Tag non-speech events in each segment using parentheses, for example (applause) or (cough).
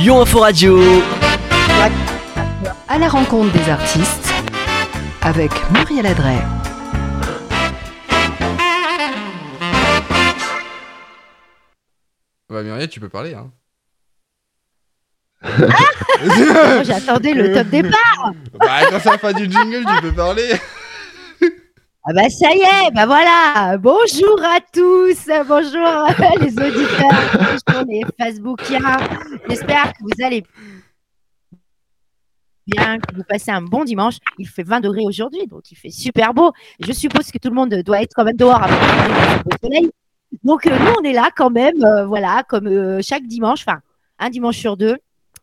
Lyon Info Radio. À la rencontre des artistes avec Muriel Adret. Bah Muriel, tu peux parler, hein. (laughs) Moi, J'attendais le top départ. Bah quand ça fait du jingle, tu peux parler. Ah bah ça y est, bah voilà. Bonjour à tous, bonjour (laughs) les auditeurs, bonjour les Facebookiens. J'espère que vous allez bien, que vous passez un bon dimanche. Il fait 20 degrés aujourd'hui, donc il fait super beau. Je suppose que tout le monde doit être quand même dehors avec le soleil. Donc euh, nous, on est là quand même, euh, voilà, comme euh, chaque dimanche, enfin un dimanche sur deux.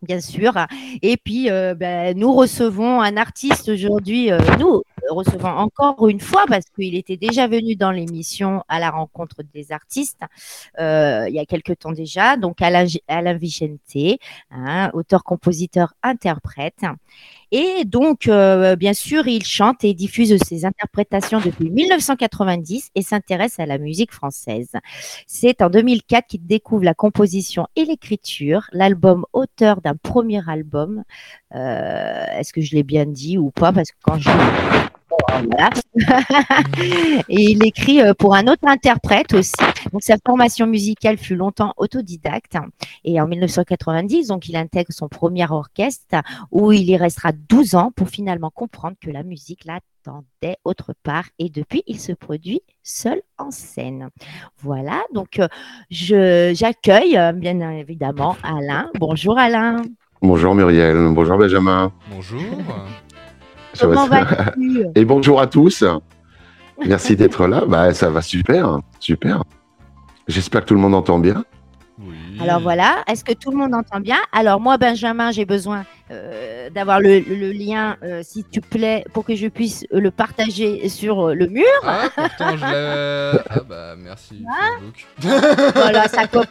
Bien sûr. Et puis, euh, ben, nous recevons un artiste aujourd'hui. euh, nous recevons encore une fois parce qu'il était déjà venu dans l'émission à la rencontre des artistes euh, il y a quelque temps déjà. Donc, Alain, Alain Vicente, hein, auteur, compositeur, interprète. Et donc, euh, bien sûr, il chante et diffuse ses interprétations depuis 1990 et s'intéresse à la musique française. C'est en 2004 qu'il découvre la composition et l'écriture, l'album auteur d'un premier album. Euh, Est-ce que je l'ai bien dit ou pas? Parce que quand je... Voilà. (laughs) et il écrit euh, pour un autre interprète aussi. Donc sa formation musicale fut longtemps autodidacte. Et en 1990, donc il intègre son premier orchestre où il y restera 12 ans pour finalement comprendre que la musique l'attendait autre part. Et depuis, il se produit seul en scène. Voilà, donc euh, je j'accueille euh, bien évidemment Alain. Bonjour Alain. Bonjour Muriel, bonjour Benjamin. Bonjour. Comment vas-tu? Et bonjour à tous. Merci d'être là. Bah, ça va super, super. J'espère que tout le monde entend bien. Alors voilà, est-ce que tout le monde entend bien? Alors moi, Benjamin, j'ai besoin euh, d'avoir le, le lien, euh, s'il te plaît, pour que je puisse euh, le partager sur euh, le mur. Ah, pourtant je. (laughs) Ah bah merci Facebook. (laughs) voilà, ça (laughs) commence.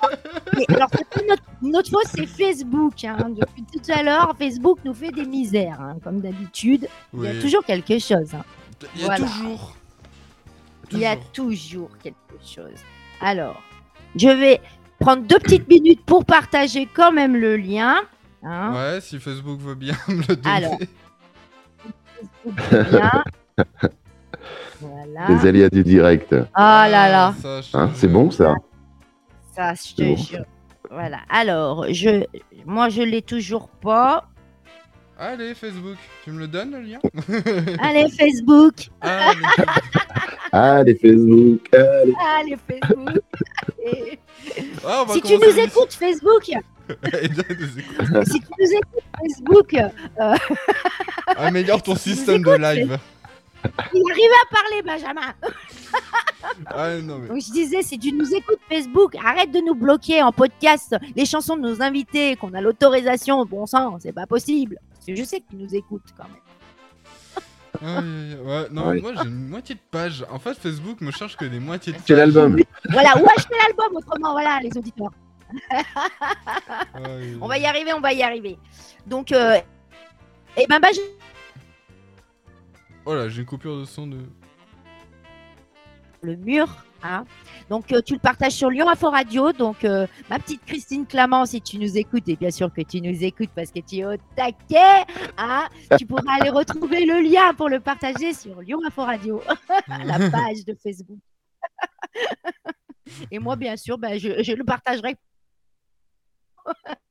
Mais alors, c'est pas notre, notre faute, c'est Facebook. hein. Depuis tout à l'heure, Facebook nous fait des misères, hein, comme d'habitude. Il y a toujours quelque chose. hein. Il y a Voilà. toujours. Il y a toujours quelque chose. Alors, je vais prendre deux petites minutes pour partager quand même le lien. hein. Ouais, si Facebook veut bien (laughs) me le donner. Alors. Bien. (laughs) Voilà. Les aléas du direct. Ah là là, Hein, c'est bon ça ça, je C'est te bon. jure. Voilà. Alors, je, moi, je l'ai toujours pas. Allez, Facebook, tu me le donnes le lien (laughs) (laughs) (laughs) Allez, Facebook. Allez. Allez Facebook, allez. Allez, Facebook. Et- Ah, va si tu nous écoutes, Facebook, écouter. si tu nous écoutes, Facebook, Améliore ton Si système de live. il arrive à parler, Benjamin. Ah non mais. Donc, je disais, si tu nous écoutes, Facebook, arrête de nous bloquer en podcast les chansons de nos invités, qu'on a l'autorisation, bon sang, c'est pas possible. Parce que je sais que tu nous écoutes quand même. Aïe. Ouais, non, Ouais. moi j'ai une moitié de page. En fait, Facebook me cherche que des moitiés de C'est l'album. Voilà, ou acheter l'album autrement, voilà, les auditeurs. On va y arriver, on va y arriver. Donc, euh, eh ben, Benjamin, Oh là, j'ai une coupure de son de. le mur. Hein. Donc, euh, tu le partages sur Lyon Info Radio. Donc, euh, ma petite Christine Clamant, si tu nous écoutes, et bien sûr que tu nous écoutes parce que tu es au taquet, hein, tu pourras aller retrouver le lien pour le partager sur Lyon Info Radio, (laughs) la (laughs) page de Facebook. et moi, bien sûr, ben, je, je le partagerai. (laughs)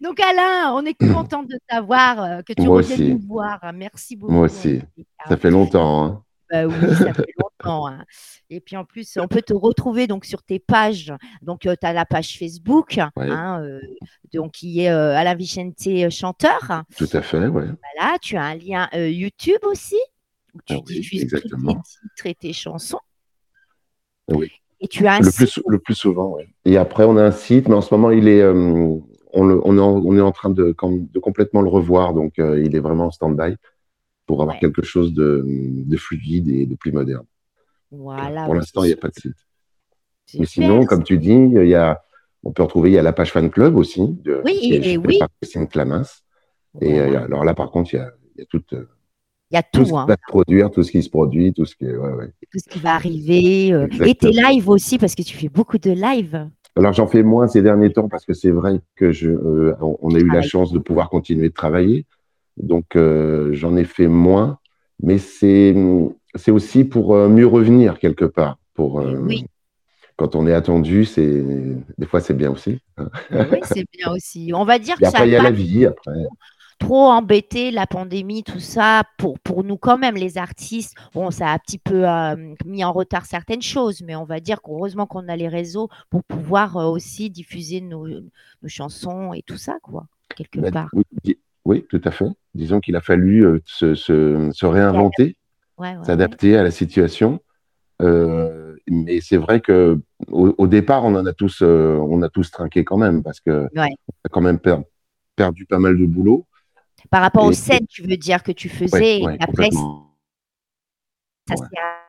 Donc Alain, on est content de t'avoir, euh, que tu reviennes nous voir. Merci beaucoup. Moi aussi. Ça fait longtemps. Hein. Bah oui, ça fait longtemps. hein. Et puis en plus, on peut te retrouver donc sur tes pages. Donc, tu as la page Facebook, Ouais. hein, euh, donc, qui est euh, Alain Vicente euh, chanteur. Tout à fait. Voilà, tu as un lien euh, YouTube aussi, où tu Ah oui, diffuses tes titres et tes chansons. Oui. Et tu as un Le site. plus, le plus souvent, ouais. Et après, on a un site, mais en ce moment, il est, euh, on, le- on est, en, on est en train de, de complètement le revoir. Donc, euh, il est vraiment en stand-by pour avoir Ouais. quelque chose de, de fluide et de plus moderne. Voilà. pour l'instant, il n'y a pas de site. Mais sinon, comme tu dis, il y a, on peut retrouver, il y a la page fan club aussi. De, Oui, qui est et oui. par Christine Clamins. Et Voilà. euh, alors là, par contre, il y a, il y a tout, euh, Il y a tout ce tout, qui hein, va se produire, tout ce qui se produit, tout ce qui est. Ouais, ouais. tout ce qui va arriver. euh, et tes lives aussi, parce que tu fais beaucoup de lives. Alors j'en fais moins ces derniers temps parce que c'est vrai que je, euh, on a eu la chance de pouvoir continuer de travailler, donc euh, j'en ai fait moins, mais c'est c'est aussi pour euh, mieux revenir quelque part. Pour euh, Oui. quand on est attendu, c'est des fois c'est bien aussi. hein. Oui, c'est bien aussi. On va dire Et que ça après il y a la pas vie. Après, trop embêté, la pandémie, tout ça, pour, pour nous quand même, les artistes. Bon, ça a un petit peu euh, mis en retard certaines choses, mais on va dire qu'heureusement qu'on a les réseaux pour pouvoir euh, aussi diffuser nos, nos chansons et tout ça, quoi, quelque bah, part. oui, tout à fait. Disons qu'il a fallu euh, se, se, se réinventer. Ouais, ouais, ouais. s'adapter à la situation. Euh, mais c'est vrai que au, au départ, on en a tous, euh, on a tous trinqué quand même parce que Ouais. on a quand même per- perdu pas mal de boulot. Par rapport aux scènes, tu veux dire que tu faisais, et après, ça s'est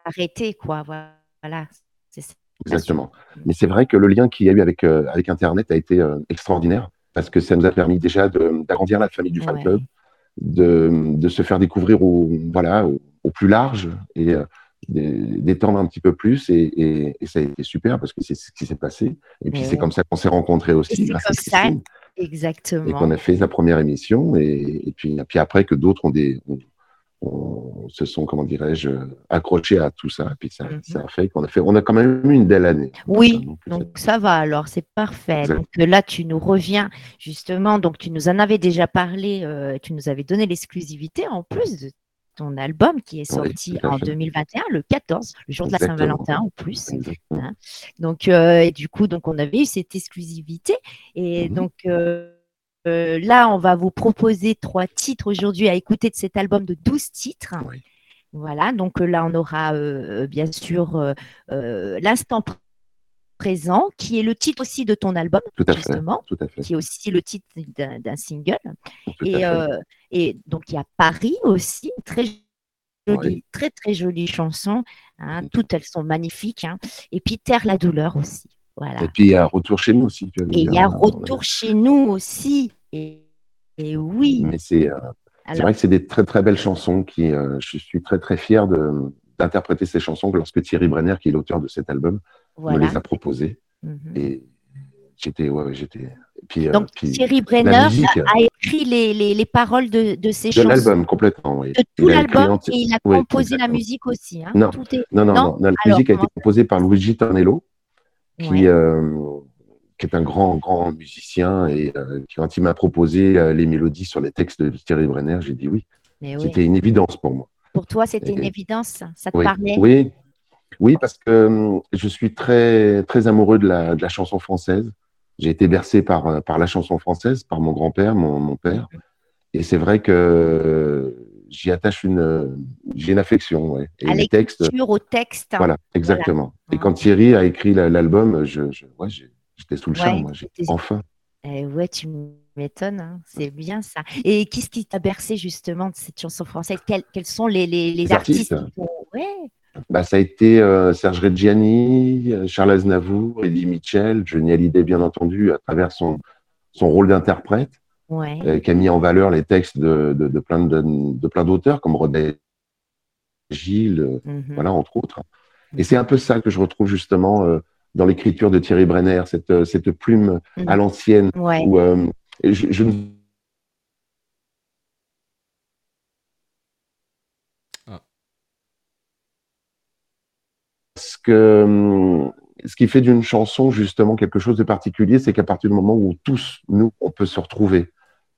arrêté, quoi. Voilà. C'est ça. Exactement. Mais c'est vrai que le lien qu'il y a eu avec, euh, avec Internet a été extraordinaire parce que ça nous a permis déjà d'agrandir la famille du fan club, de, de se faire découvrir au, voilà, au, au plus large et euh, d'é- d'étendre un petit peu plus. Et, et, et ça a été super parce que c'est ce qui s'est passé. Et puis Ouais. c'est comme ça qu'on s'est rencontrés aussi c'est comme ça, Christine. et exactement. qu'on a fait la première émission et, et puis, puis après que d'autres ont des ont- se sont comment dirais-je accrochés à tout ça et puis ça, Mhm. ça a fait qu'on a fait on a quand même eu une belle année Oui, Donc, Donc ça va alors, c'est parfait. Donc euh, là, tu nous reviens justement, donc tu nous en avais déjà parlé, euh, tu nous avais donné l'exclusivité en plus de ton album qui est sorti en fait. 2021, le 14, le jour de la. Saint-Valentin en plus. exactement. Donc euh, et du coup, donc on avait eu cette exclusivité et Mhm. donc euh, euh, là, on va vous proposer trois titres aujourd'hui à écouter de cet album de 12 titres. Oui. Voilà, donc euh, là, on aura euh, bien sûr euh, l'instant pr- présent, qui est le titre aussi de ton album, tout à fait justement, tout à fait qui est aussi le titre d'un single. Et, donc, il y a Paris aussi, très jolie, Oui. très, très jolie chanson. hein, toutes elles sont magnifiques. hein. Et puis, Terre la douleur aussi. Voilà. et puis il y a retour chez nous aussi tu Et il y a hein, Retour chez nous aussi. Et, et oui. mais c'est euh, Alors, vrai que c'est des très très belles chansons qui euh, je suis très très fier de d'interpréter ces chansons lorsque Thierry Brenner qui est l'auteur de cet album me les a proposées Mhm. et j'étais ouais, j'étais euh, Donc, puis Thierry Brenner musique. a, écrit les, les, les paroles de, de ces de chansons. l'album complètement oui. De tout l'album et il a oui, composé la musique aussi. hein. Non. Tout est... Non, non, Non non, non, la Alors, musique a été composée par Luigi Tornello, qui, Ouais. euh, qui est un grand, grand musicien et euh, quand il m'a proposé euh, les mélodies sur les textes de Thierry Brenner, j'ai dit oui. C'était une évidence pour moi. Pour toi, c'était une évidence, ça te Oui, parlait? Oui, oui, parce que je suis très, très amoureux de la, de la chanson française. J'ai été bercé par, par la chanson française, par mon grand-père, mon, mon père. Et c'est vrai que j'y attache une, j'ai une affection. Ouais. Et À les textes, au texte. Voilà, exactement. Et quand Thierry a écrit la- l'album, je, je- ouais, j'étais sous le Ouais, charme. Enfin, Eh ouais, tu m'étonnes, hein. c'est bien ça. Et qu'est-ce qui t'a bercé justement de cette chanson française? Quels, quels sont les, les, artistes, artistes qui t'ont- Ouais, bah, ça a été euh, Serge Reggiani, euh, Charles Aznavour, Eddie Mitchell, Johnny Hallyday, bien entendu, à travers son, son rôle d'interprète, ouais. euh, qui a mis en valeur les textes de, de, de plein de, de plein d'auteurs, comme René Gilles, euh, Mhm. voilà, entre autres. Et c'est un peu ça que je retrouve justement euh, dans l'écriture de Thierry Brenner, cette, cette plume Mhm. à l'ancienne, Ouais. où euh, je, je ne ce que hum, ce qui fait d'une chanson justement quelque chose de particulier, c'est qu'à partir du moment où tous nous on peut se retrouver,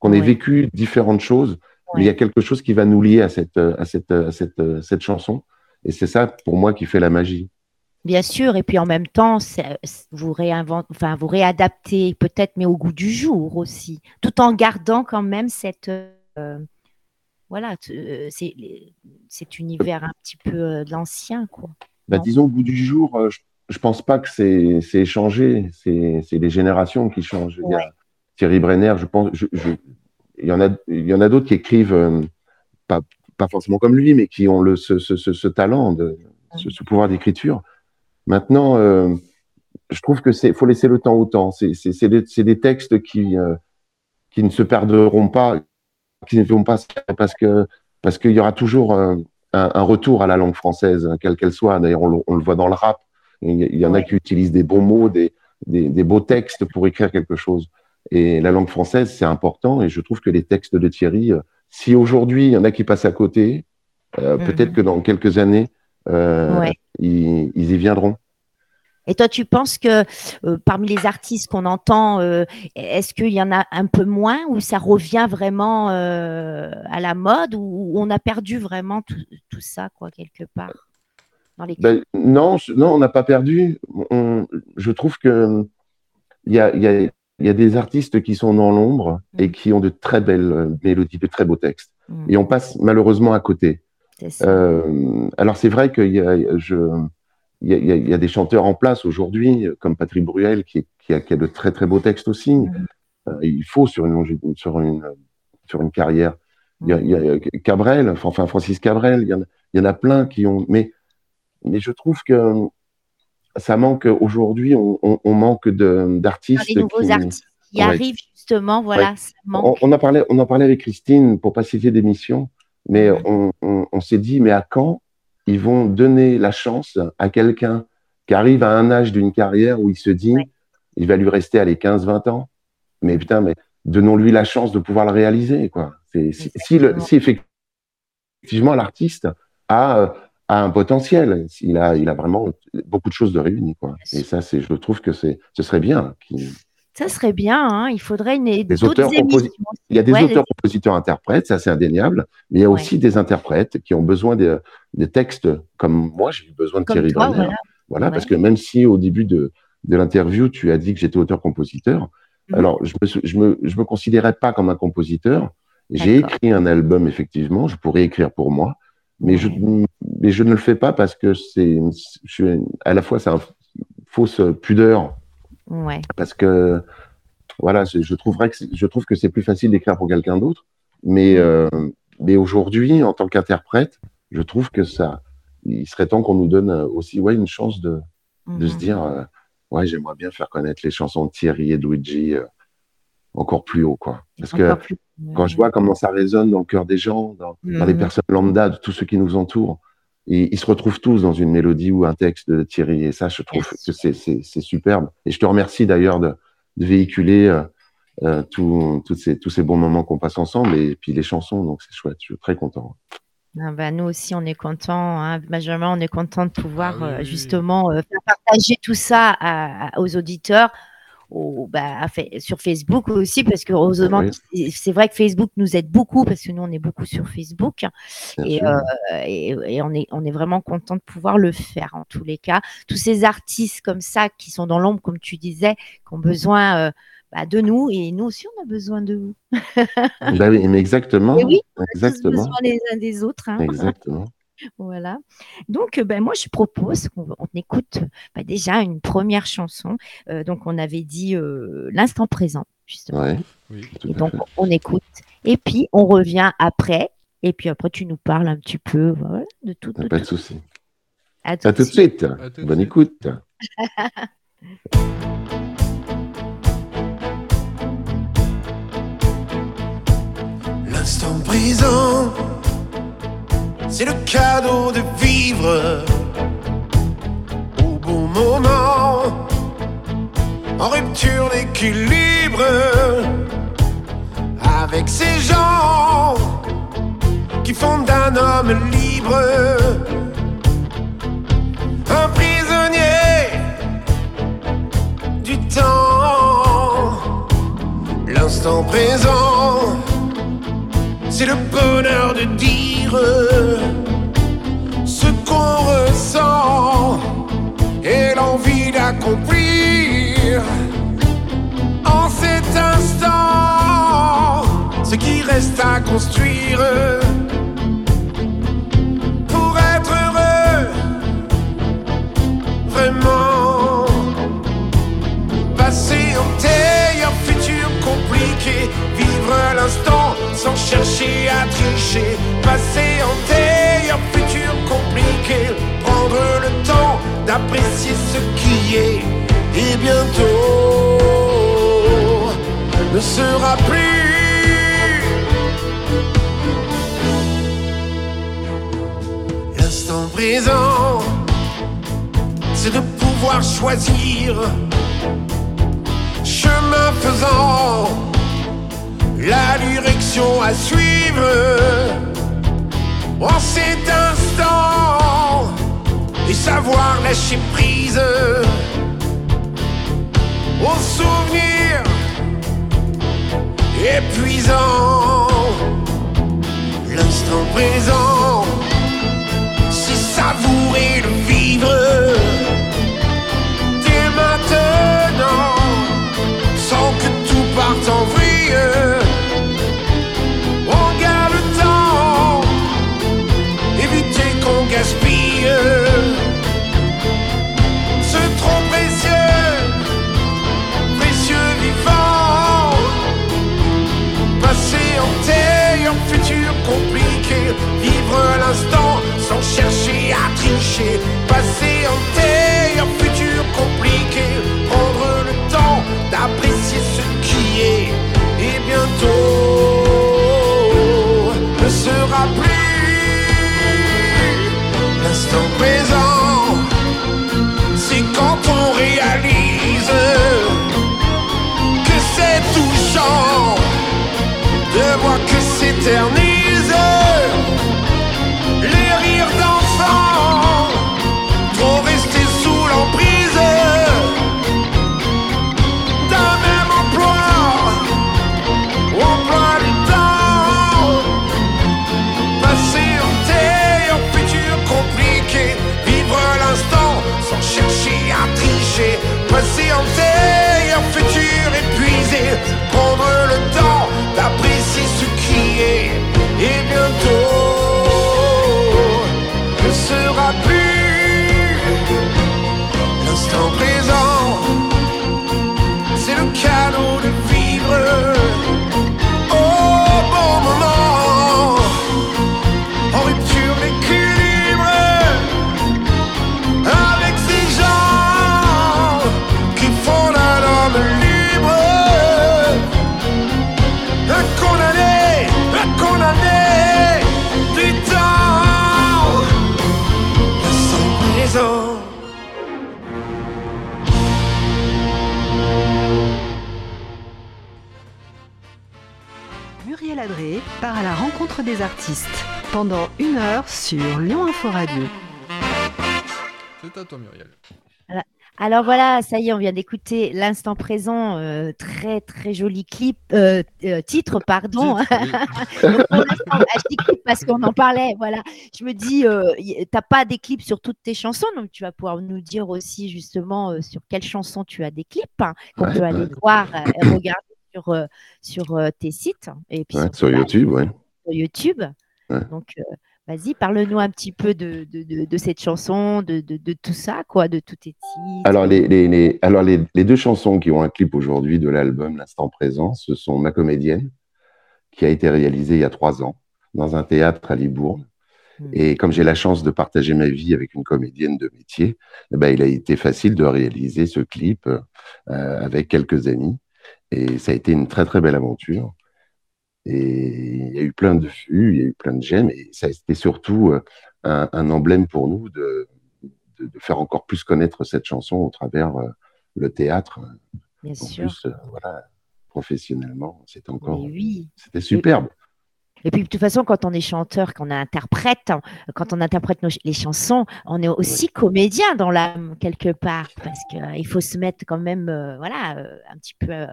qu'on ait vécu différentes choses, mais il y a quelque chose qui va nous lier à cette à cette à cette, à cette chanson, et c'est ça pour moi qui fait la magie. Bien sûr, et puis en même temps, vous réinventez, enfin vous réadaptez peut-être, mais au goût du jour aussi, tout en gardant quand même cette, euh, voilà, euh, cet univers un petit peu euh, l'ancien, quoi. Bah, disons au bout du jour, euh, je, je pense pas que c'est changé, c'est les générations qui changent. Il y a Ouais. Thierry Brenner, je pense, je, je- il y en a il y en a d'autres qui écrivent euh, pas pas forcément comme lui, mais qui ont le ce, ce, ce, ce talent de ce, pouvoir d'écriture. Maintenant, euh, je trouve que c'est faut laisser le temps au temps. C'est c'est c'est des, des textes qui euh, qui ne se perdront pas, qui ne vont pas parce que parce qu'il y aura toujours un, un retour à la langue française, quelle qu'elle soit. D'ailleurs, on, le- on le voit dans le rap. Il y, en a qui utilisent des bons mots, des, des, des beaux textes pour écrire quelque chose. Et la langue française, c'est important. Et je trouve que les textes de Thierry, euh, si aujourd'hui il y en a qui passent à côté, euh, Mhm. peut-être que dans quelques années, euh, Ouais. ils, ils y viendront. Et toi, tu penses que euh, parmi les artistes qu'on entend, euh, est-ce qu'il y en a un peu moins ou ça revient vraiment euh, à la mode ou on a perdu vraiment tout, tout ça, quoi, quelque part dans les Ben, non, je- non, on n'a pas perdu. On- je trouve que il y a, il y, a, il y a des artistes qui sont dans l'ombre et Mhm. qui ont de très belles euh, mélodies, de très beaux textes. Mm, Et on passe malheureusement à côté. Euh, alors c'est vrai qu'il y a, y, y y des chanteurs en place aujourd'hui, comme Patrick Bruel, qui, qui, a, qui a de très très beaux textes aussi. Mhm. Euh, il faut sur une, sur une, sur une carrière. Il y a, il y a Cabrel, enfin Francis Cabrel, il y, en a, il y en a plein qui ont. Mais, mais je trouve que ça manque aujourd'hui, on, on, on manque d'artistes. les nouveaux qui- artistes qui Ouais. arrivent justement, voilà, ça on, manque. on en parlait, on en parlait avec Christine pour pas citer d'émission, mais on, s'est dit, mais à quand ils vont donner la chance à quelqu'un qui arrive à un âge d'une carrière où il se dit, Ouais. il va lui rester à les 15-20 ans. Mais putain, mais donnons-lui la chance de pouvoir le réaliser, quoi. Si, si, le, si effectivement l'artiste a, euh, a un potentiel, il a, il a vraiment beaucoup de choses de réunies, quoi. Et ça, c'est, je trouve que c'est, ce serait bien. Ça serait bien, hein, il faudrait une, Des auteurs. Il y a des Ouais, auteurs, compositeurs, interprètes, ça c'est indéniable, mais il y a Ouais. aussi des interprètes qui ont besoin de, des textes comme moi, j'ai eu besoin de Comme Thierry toi, Brenner. voilà. Voilà, Ouais. parce que même si au début de, de l'interview, tu as dit que j'étais auteur-compositeur, Mhm. alors je me, je me, je me considérais pas comme un compositeur. J'ai écrit un album, effectivement, je pourrais écrire pour moi, mais, je, mais je ne le fais pas parce que c'est, à la fois c'est une fausse pudeur, Ouais. parce que voilà, je, je trouverais que je trouve que c'est plus facile d'écrire pour quelqu'un d'autre, mais euh, mais aujourd'hui, en tant qu'interprète, je trouve que ça, il serait temps qu'on nous donne aussi ouais une chance de de se Mhm. dire euh, ouais j'aimerais bien faire connaître les chansons de Thierry et de Luigi euh, encore plus haut quoi, parce que plus- quand je vois comment ça résonne dans le cœur des gens, dans, dans les personnes lambda, de tous ceux qui nous entourent, et ils se retrouvent tous dans une mélodie ou un texte de Thierry. Et ça, je trouve que c'est- c'est c'est superbe. Et je te remercie d'ailleurs de, de véhiculer euh, euh, tout- toutes ces, tous ces bons moments qu'on passe ensemble et puis les chansons. Donc c'est chouette, je suis très content. Ah bah, nous aussi, on est content, hein, Benjamin, on est content de pouvoir Ah oui, euh, justement euh, faire partager tout ça à- à- aux auditeurs, au- bah, sur Facebook aussi, parce que heureusement, Oui. c'est- vrai que Facebook nous aide beaucoup, parce que nous, on est beaucoup sur Facebook, et, euh, et, et on, est, on est vraiment content de pouvoir le faire en tous les cas. Tous ces artistes comme ça, qui sont dans l'ombre, comme tu disais, qui ont besoin euh, bah, de nous, et nous aussi, on a besoin de vous. Bah oui, mais exactement. Et oui, On a tous besoin les uns des autres. hein. Exactement. Voilà. Donc, euh, ben, moi, je propose qu'on on écoute bah, déjà une première chanson. Euh, donc, on avait dit euh, l'instant présent, justement. Ouais, Oui. Et donc, fait. on écoute. Et puis, on revient après. Et puis après, tu nous parles un petit peu voilà, de tout. de Pas de souci. À tout À de tout de suite. suite. À tout de Bonne suite. écoute. L'instant présent, c'est le cadeau de vivre au bon moment, en rupture d'équilibre avec ces gens qui font d'un homme libre un prisonnier du temps. L'instant présent c'est le bonheur de dire ce qu'on ressent et l'envie d'accomplir en cet instant ce qui reste à construire pour être heureux vraiment. Passé antérieur, futur compliqué Vivre l'instant sans chercher à tricher. Passé antérieur, futur compliqué. Prendre le temps d'apprécier ce qui est. Et bientôt ne sera plus. L'instant présent c'est de pouvoir choisir. Chemin faisant, la direction à suivre en cet instant et savoir lâcher prise aux souvenirs épuisants. L'instant présent, c'est savourer le vivre dès maintenant, sans que tout parte en vrille. En terre, en futur compliqué. Prendre le temps d'apprécier ce qui est. Et bientôt ne sera plus l'instant présent. C'est quand on réalise que c'est touchant de voir que s'éternise les Part à la rencontre des artistes pendant une heure sur Lyon Info Radio. C'est à toi, Muriel. Alors voilà, ça y est, on vient d'écouter l'instant présent, euh, très très joli clip, euh, euh, titre, pardon. Titre, oui. (laughs) Donc, pour l'instant, je dis clip parce qu'on en parlait, voilà. Je me dis, euh, t'as pas des clips sur toutes tes chansons, donc tu vas pouvoir nous dire aussi justement euh, sur quelles chansons tu as des clips hein, qu'on Ouais, peut aller ouais. voir euh, et regarder sur, euh, sur euh, tes sites et puis Ouais, sur YouTube, ouais. sur YouTube. Ouais. Donc, euh, vas-y, parle-nous un petit peu de, de, de, de cette chanson, de, tout ça, quoi, de tous tes. Alors, les, les, les- alors les, les deux chansons qui ont un clip aujourd'hui de l'album L'instant présent, ce sont Ma comédienne, qui a été réalisée il y a trois ans dans un théâtre à Libourne. Mm. Et comme j'ai la chance de partager ma vie avec une comédienne de métier, eh ben, il a été facile de réaliser ce clip euh, avec quelques amis. Et ça a été une très, très belle aventure. Et il y a eu plein de vues, il y a eu plein de j'aime. Et ça a été surtout euh, un, un emblème pour nous de, de, de faire encore plus connaître cette chanson au travers euh, le théâtre. Bien En sûr. plus, euh, voilà, professionnellement, c'était encore, oui. c'était superbe. Et puis, de toute façon, quand on est chanteur, quand on interprète, hein, quand on interprète nos les chansons, on est aussi comédien dans l'âme, quelque part, parce qu'il faut se mettre quand même, euh, voilà, euh, un petit peu. euh,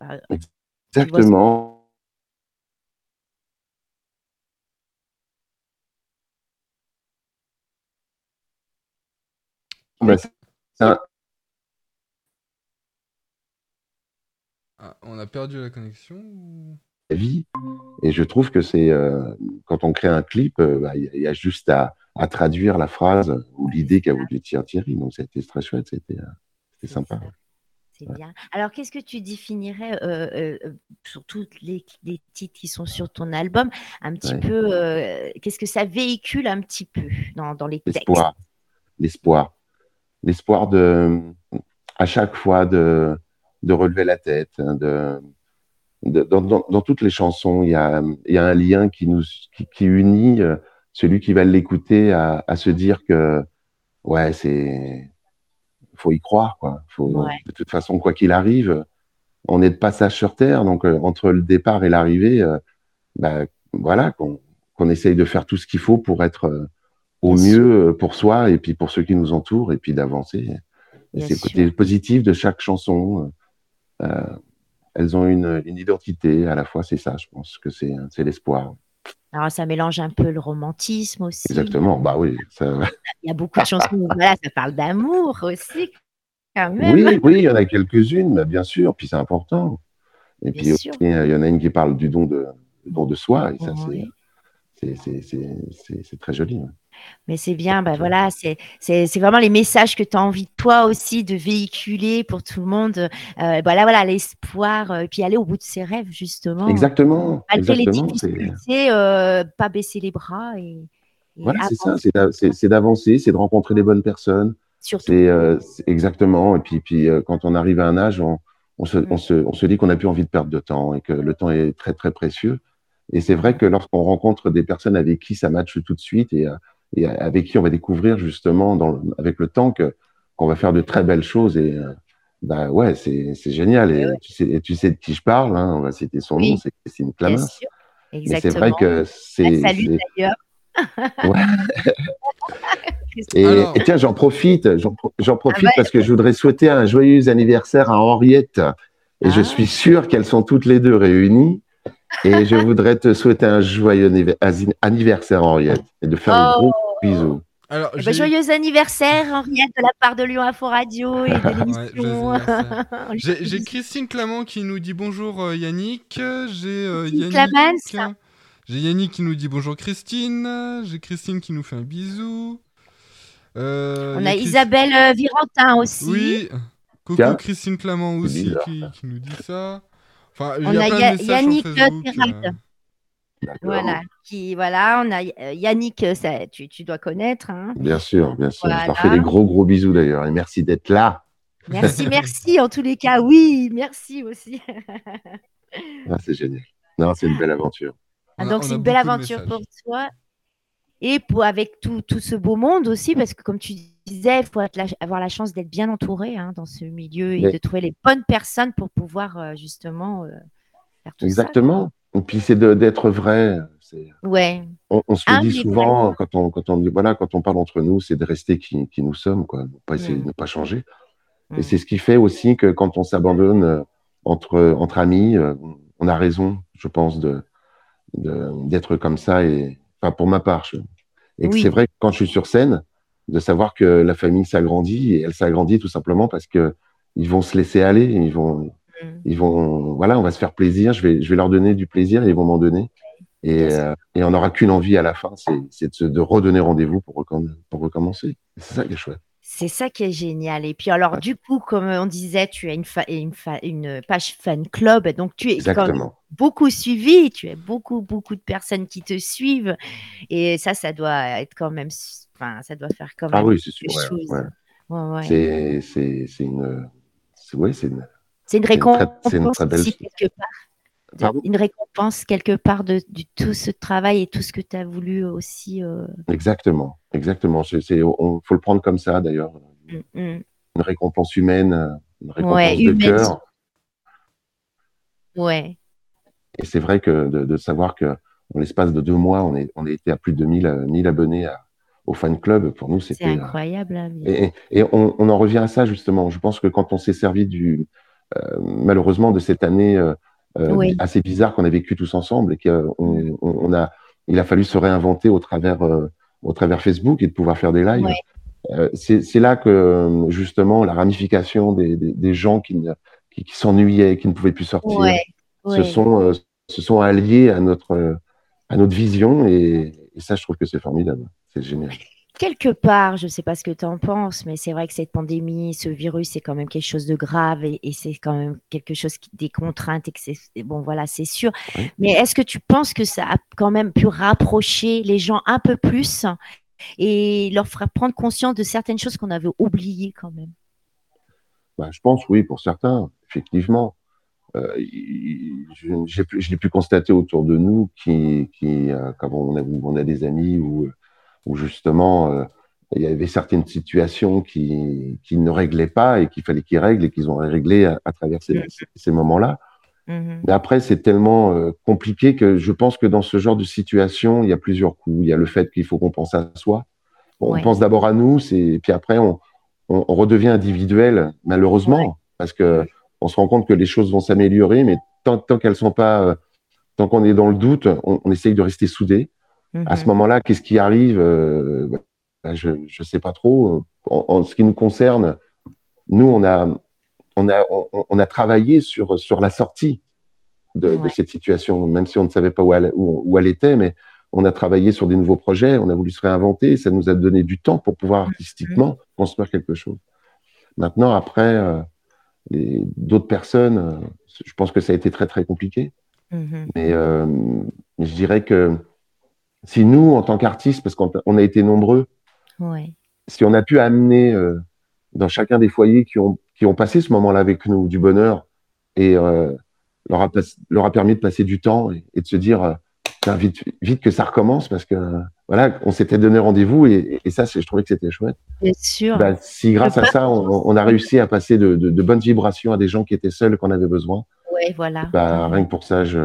bah, Exactement. Bah, Ah, on a perdu la connexion ou- vie. Et je trouve que c'est euh, quand on crée un clip, euh, bah, il y, a- juste à, à traduire la phrase ou l'idée qu'a voulu dire Thierry. Donc c'était très chouette, c'était euh, sympa. C'est Ouais. bien. Alors, qu'est-ce que tu définirais euh, sur tous les, les titres qui sont sur ton album, un petit Ouais. peu, qu'est-ce que ça véhicule un petit peu dans, dans les textes? L'espoir, l'espoir, l'espoir de, à chaque fois de, de relever la tête. hein, de- dans, dans- dans toutes les chansons, il y a, il y a un lien qui nous, qui, qui unit euh, celui qui va l'écouter à, à se dire que, ouais, c'est, faut y croire. Quoi. Faut, Ouais. De toute façon, quoi qu'il arrive, on est de passage sur Terre. Donc, euh, entre le départ et l'arrivée, euh, bah, voilà, qu'on essaye de faire tout ce qu'il faut pour être euh, au Bien mieux pour soi et puis pour ceux qui nous entourent et puis d'avancer. C'est le côté positif de chaque chanson. Euh, euh, elles ont une, une identité à la fois, c'est ça, je pense que c'est l'espoir. Alors, ça mélange un peu le romantisme aussi. Exactement, bah oui. ça- (laughs) Il y a beaucoup de chansons où voilà, ça parle d'amour aussi, quand même. Oui, oui, il y en a quelques-unes, bien sûr, puis c'est important. Et Bien puis aussi, sûr. il y en a une qui parle du don de, du don de soi, et ça, c'est- Oui. c'est- très joli. Mais c'est bien, bah voilà, c'est vraiment les messages que tu as envie toi aussi de véhiculer pour tout le monde. Euh, voilà, voilà, l'espoir, euh, et puis aller au bout de ses rêves justement. Exactement, Malgré les difficultés, euh, pas baisser les bras et, et Voilà, c'est ça, c'est d'a- c'est c'est d'avancer, c'est de rencontrer les bonnes personnes. surtout. Euh, exactement. Et puis, puis euh, quand on arrive à un âge, on, on, se, Mm. on, se, on se dit qu'on n'a plus envie de perdre de temps et que le temps est très, très précieux. Et c'est vrai que lorsqu'on rencontre des personnes avec qui ça matche tout de suite et, et avec qui on va découvrir justement dans le- avec le temps que qu'on va faire de très belles choses et euh, bah ouais, c'est c'est génial. Et, tu sais, et tu sais de qui je parle, hein, on va citer son Oui. nom, c'est Christine sûr. Mais c'est vrai que c'est. C'est- d'ailleurs. (laughs) Ouais. Et, tiens, j'en profite, j'en j'en profite ouais. parce que je voudrais souhaiter un joyeux anniversaire à Henriette. Et je Ah. suis sûr qu'elles sont toutes les deux réunies. Et je voudrais te souhaiter un joyeux anniversaire, Henriette, et de faire un Oh. gros bisou. Alors, Eh ben, joyeux anniversaire, Henriette, de la part de Lyon Info Radio et de (laughs) l'émission. (laughs) J'ai Christine Clamant qui nous dit bonjour euh, Yannick. J'ai euh, Yannick. J'ai Yannick qui nous dit bonjour Christine. J'ai Christine qui nous fait un bisou. Euh, On a Isabelle euh, Virentin aussi. Oui. Coucou Tiens. Christine Clamant aussi qui nous dit ça. Enfin, On y a Ya- Yannick euh. Voilà, qui, voilà, on a euh, Yannick, euh, ça, tu, tu dois connaître. hein. Bien sûr, bien sûr. Je leur Voilà. fais des gros, gros bisous d'ailleurs. Et merci d'être là. Merci, (laughs) merci en tous les cas. Oui, merci aussi. Ah, c'est génial. Non, c'est une belle aventure. On a- Donc, on c'est une belle aventure pour toi. Et pour, avec tout, tout ce beau monde aussi, parce que comme tu disais, il faut être la- avoir la chance d'être bien entouré hein, dans ce milieu et Mais- de trouver les bonnes personnes pour pouvoir euh, justement euh, faire tout Exactement. Et puis c'est d'être vrai. Ouais, On, on se le Humble dit souvent quand on, quand on voilà quand on parle entre nous, c'est de rester qui, qui nous sommes, quoi. Ne pas essayer Mm. de ne pas changer. Mm. Et c'est ce qui fait aussi que quand on s'abandonne euh, entre entre amis, on a raison, je pense, de d'être comme ça. Et enfin pour ma part, je- et Oui. c'est vrai que quand je suis sur scène, de savoir que la famille s'agrandit et elle s'agrandit tout simplement parce que ils vont se laisser aller, ils vont Mm. ils vont, voilà, on va se faire plaisir. Je vais, je vais leur donner du plaisir et ils vont m'en donner. Et, euh, et on n'aura qu'une envie à la fin, c'est, de, redonner rendez-vous pour, pour recommencer. C'est ça qui est chouette. c'est ça qui est génial. Et puis alors, du coup, comme on disait, tu as une, une, une page fan club, donc tu es beaucoup suivi, tu as beaucoup, beaucoup de personnes qui te suivent. Et ça, ça doit être quand même, enfin, ça doit faire quand même Ah oui, c'est sûr. ouais, ouais. C'est, une, c'est, ouais, une, récompense c'est une très belle- aussi, quelque part. de- Pardon? une récompense quelque part de, de tout ce travail et tout ce que tu as voulu aussi. euh, exactement, exactement. On, faut le prendre comme ça d'ailleurs. mm, mm. Une récompense humaine, une récompense Ouais, de humaine. cœur. Ouais, Et c'est vrai que de, de savoir que en l'espace de deux mois, on est, on a été à plus de 1000, euh, 1000 abonnés à- au fan club. Pour nous, c'était, euh, incroyable. hein, Et, on, on en revient à ça justement. Je pense que quand on s'est servi du euh, malheureusement de cette année euh, Oui. assez bizarre qu'on a vécu tous ensemble et qu'on on, on a, il a fallu se réinventer au travers euh, au travers Facebook et de pouvoir faire des lives. C'est là que justement la ramification des, des, des gens qui, qui, qui s'ennuyaient, qui ne pouvaient plus sortir, se sont se sont alliés à notre à notre vision et, et ça je trouve que c'est formidable. C'est génial. Quelque part, je ne sais pas ce que tu en penses, mais c'est vrai que cette pandémie, ce virus, c'est quand même quelque chose de grave et, et c'est quand même quelque chose qui des contraintes et que c'est bon voilà, c'est sûr. Oui. Mais est-ce que tu penses que ça a quand même pu rapprocher les gens un peu plus et leur faire prendre conscience de certaines choses qu'on avait oubliées quand même? Bah, je pense, oui, pour certains, effectivement. Euh, je je l'ai pu constater autour de nous qui, qui euh, quand on a, on a des amis où, où justement euh, il y avait certaines situations qui, qui ne réglaient pas et qu'il fallait qu'ils règlent et qu'ils ont réglé à, à travers ces, ces moments-là. Mhm. Mais après, c'est tellement euh, compliqué que je pense que dans ce genre de situation, il y a plusieurs coups. Il y a le fait qu'il faut qu'on pense à soi. On Ouais. pense d'abord à nous, c'est puis après on, on, on redevient individuel, malheureusement, parce que on se rend compte que les choses vont s'améliorer, mais tant, tant qu'elles sont pas, euh, tant qu'on est dans le doute, on, on essaye de rester soudés. À ce Mhm. moment-là, qu'est-ce qui arrive euh, bah, Je je sais pas trop. En, en ce qui nous concerne, nous on a on a on, on a travaillé sur sur la sortie de, cette situation, même si on ne savait pas où elle où, où elle était, mais on a travaillé sur des nouveaux projets, on a voulu se réinventer, ça nous a donné du temps pour pouvoir artistiquement construire quelque chose. Maintenant, après, euh, d'autres personnes, euh, je pense que ça a été très très compliqué. Mhm. Mais euh, je dirais que si nous, en tant qu'artistes, parce qu'on on a été nombreux, Ouais. si on a pu amener euh, dans chacun des foyers qui ont, qui ont passé ce moment-là avec nous du bonheur et euh, leur, a, leur a permis de passer du temps et, et de se dire euh, vite, vite que ça recommence parce que voilà, on s'était donné rendez-vous et, et ça, je trouvais que c'était chouette. Bien sûr. Bah, si grâce à ça, on, on a réussi à passer de, de- de bonnes vibrations à des gens qui étaient seuls, qu'on avait besoin, ouais, voilà. bah, rien que pour ça, je,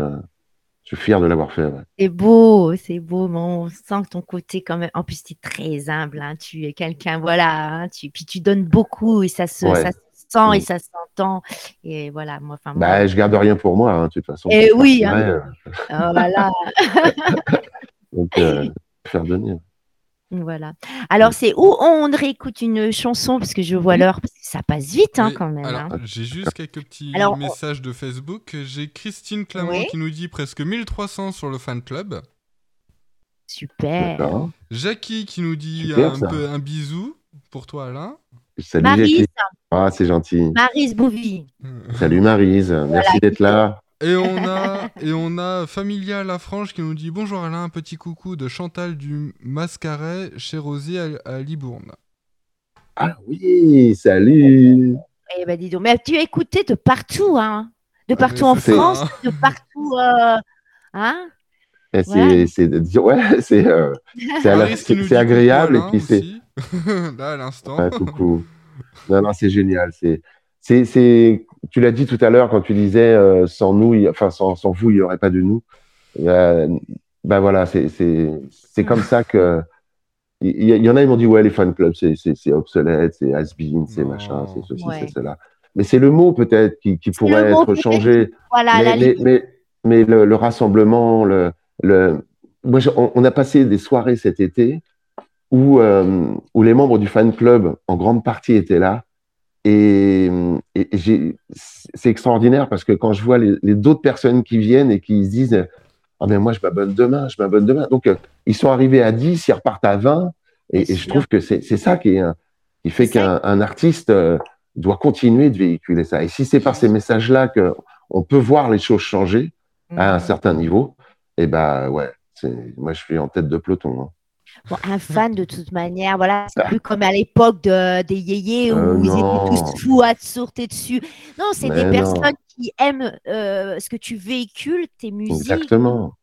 je suis fier de l'avoir fait. ouais. C'est beau, c'est beau, mais on sent que ton côté quand même. En plus, tu es très humble, hein, tu es quelqu'un, voilà, hein, tu... puis tu donnes beaucoup et ça se, Ouais. ça se sent et Mm. ça s'entend. Et voilà, moi, enfin, moi, Bah, je garde rien pour moi, hein, de toute façon. Eh Je oui, partirai, hein. euh, oh là là, (laughs) donc, euh, faire donner. Voilà. Alors, c'est où on réécoute une chanson parce que je vois l'heure, parce que ça passe vite hein, quand même. alors, hein. j'ai juste quelques petits Alors, on- messages de Facebook. J'ai Christine Clamont Oui. qui nous dit presque 1300 sur le fan club. Super. Jackie qui nous dit Super, un, ça. peu un bisou pour toi, Alain. Salut Maryse, Jackie. Ah, c'est gentil. Maryse Bouvy. Salut Maryse. Merci d'être là. Et on (laughs) a et on a Familia Lafranche qui nous dit bonjour Alain, un petit coucou de Chantal du Mascaret chez Rosier à, à Libourne. Ah oui, salut. Eh ben dis donc, mais tu as écouté de partout, hein? De Ah, partout mais en France, de partout, euh, hein? Ouais. C'est, c'est, ouais, (laughs) c'est, euh, agréable et puis c'est, (laughs) là à l'instant. Ouais, coucou. Non, non, c'est génial. C'est, c'est, c'est, tu l'as dit tout à l'heure quand tu disais euh, sans nous, il enfin sans, sans vous, il n'y aurait pas de nous. Euh, ben voilà, c'est, comme ça que. Il y, en a, ils m'ont dit ouais, les fan clubs, c'est, obsolète, c'est has-been, c'est machin, c'est ceci, Ouais. c'est cela. Mais c'est le mot peut-être qui, pourrait mot être changé. Voilà, mais, la mais, mais, mais le, le rassemblement, le, le... Moi, je- on, on a passé des soirées cet été où, euh, où les membres du fan club, en grande partie, étaient là. Et, et c'est extraordinaire parce que quand je vois les, les d'autres personnes qui viennent et qui se disent Ah, mais moi, je m'abonne demain, je m'abonne demain. Donc, euh, ils sont arrivés à 10, ils repartent à 20. Et, je trouve que c'est ça qui, est, un- qui fait qu'un un artiste euh, doit continuer de véhiculer ça. Et si c'est par ces messages-là qu'on peut voir les choses changer à un Mhm. certain niveau, et ben ouais, moi je suis en tête de peloton. hein. Bon, un fan, de toute manière, voilà, c'est plus comme à l'époque de, des yéyés où Euh, ils non. étaient tous fous à te sauter dessus. Non, c'est des non. personnes qui aiment euh, ce que tu véhicules, tes musiques, Exactement,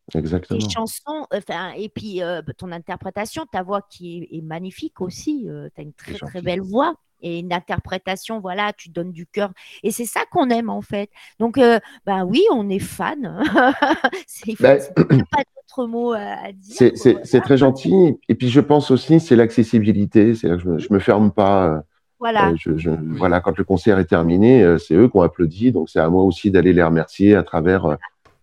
tes exactement. chansons, enfin, et puis euh, ton interprétation, ta voix qui est, est magnifique aussi. tu as une très, très belle voix et une interprétation, voilà, tu donnes du cœur. Et c'est ça qu'on aime en fait. Donc, euh, ben oui, on est fan. (laughs) Ben, il n'y a pas (clears throat) d'autre mot à dire. C'est- voilà. très gentil. Et puis je pense aussi, c'est l'accessibilité. C'est que je je me ferme pas. euh, Voilà. euh, je, je- Voilà, quand le concert est terminé, euh, c'est eux qui ont applaudi. Donc c'est à moi aussi d'aller les remercier à travers.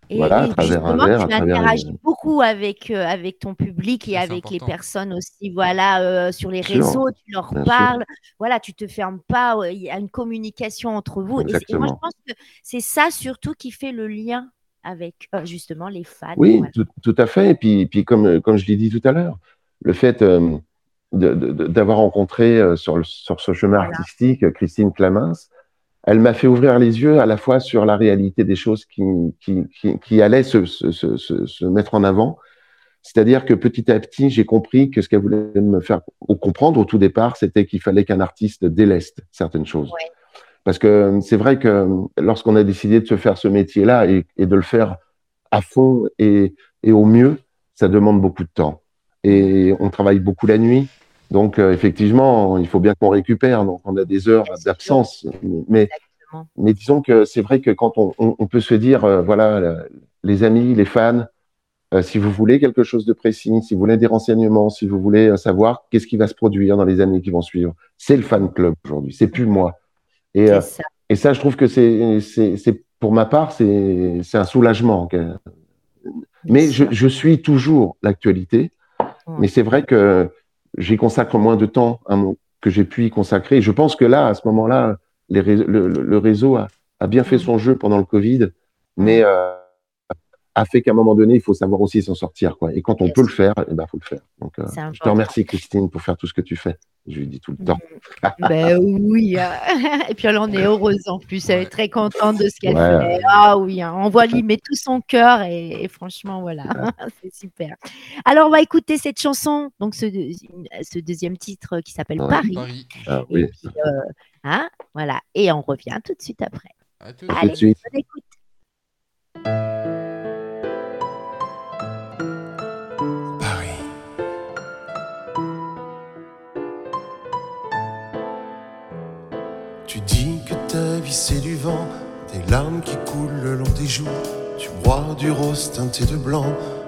Et, Voilà, à et travers un justement, verre, tu à travers interagis beaucoup avec, euh, avec ton public et avec les personnes aussi, voilà, euh, sur les Bien sûr, réseaux, tu leur bien sûr. parles, voilà, tu te fermes pas, euh, il y a une communication entre vous. Et, moi, je pense que c'est ça surtout qui fait le lien avec euh, justement les fans. Oui, voilà. tout, tout à fait. Et puis, puis comme, comme je l'ai dit tout à l'heure, le fait euh, d'avoir rencontré euh, sur, le- sur ce chemin Voilà. artistique Christine Clamins, elle m'a fait ouvrir les yeux à la fois sur la réalité des choses qui, qui, qui, qui allaient se, se, se, se- mettre en avant. C'est-à-dire que petit à petit, j'ai compris que ce qu'elle voulait me faire ou comprendre au tout départ, c'était qu'il fallait qu'un artiste déleste certaines choses. Ouais. Parce que euh, c'est vrai que lorsqu'on a décidé de se faire ce métier-là et, et de le faire à fond et, et au mieux, ça demande beaucoup de temps. Et on travaille beaucoup la nuit. Donc, euh, effectivement, il faut bien qu'on récupère. Donc, on a des heures d'absence. Mais, disons que c'est vrai que quand on, on- on peut se dire, euh, voilà, les amis, les fans, euh, si vous voulez quelque chose de précis, si vous voulez des renseignements, si vous voulez savoir qu'est-ce qui va se produire dans les années qui vont suivre, c'est le fan club aujourd'hui. C'est plus moi. Et, ça. et ça, je trouve que c'est, pour ma part, c'est, c'est un soulagement. Mais je, je suis toujours l'actualité. Mais c'est vrai que j'y consacre moins de temps à mon- que j'ai pu y consacrer. Et je pense que là, à ce moment-là, les le, réseau a, a bien fait son jeu pendant le Covid, mais euh, a fait qu'à un moment donné, il faut savoir aussi s'en sortir. Quoi. Et quand on peut le faire, il ben, faut le faire. Donc, euh, je te remercie, Christine, pour faire tout ce que tu fais. Je lui dis tout le temps. Ben oui. euh, (laughs) Et puis elle en est heureuse en plus. Elle est très contente de ce qu'elle Ouais. fait. Ah oui, hein, on voit lui met tout son cœur et, et franchement voilà, (laughs) c'est super. Alors on va écouter cette chanson, donc ce, ce deuxième titre qui s'appelle Ouais. Paris. Paris. Ah, Et oui, puis, euh, hein, voilà. Et on revient tout de suite après. À tout. tout Allez, de suite. bonne écoute. Dis que ta vie c'est du vent, des larmes qui coulent le long des joues. Tu bois du rose teinté de blanc,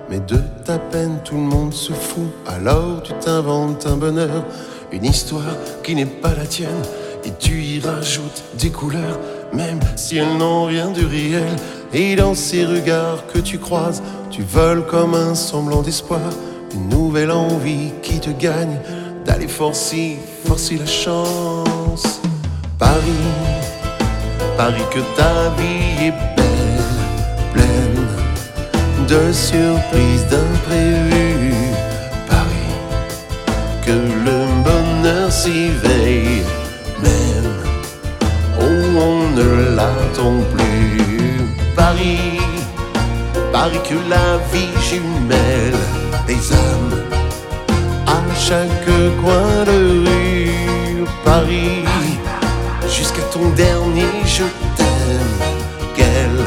mais de ta peine tout le monde se fout. Alors tu t'inventes un bonheur, une histoire qui n'est pas la tienne, et tu y rajoutes des couleurs, même si elles n'ont rien de réel. Et dans ces regards que tu croises, tu voles comme un semblant d'espoir, une nouvelle envie qui te gagne d'aller forcer, forcer la chance. Paris, Paris que ta vie est belle, pleine de surprises, d'imprévus. Paris, que le bonheur s'éveille, même où on ne l'attend plus. Paris, Paris que la vie jumelle les âmes à chaque coin de rue. Paris, jusqu'à ton dernier je t'aime, qu'elle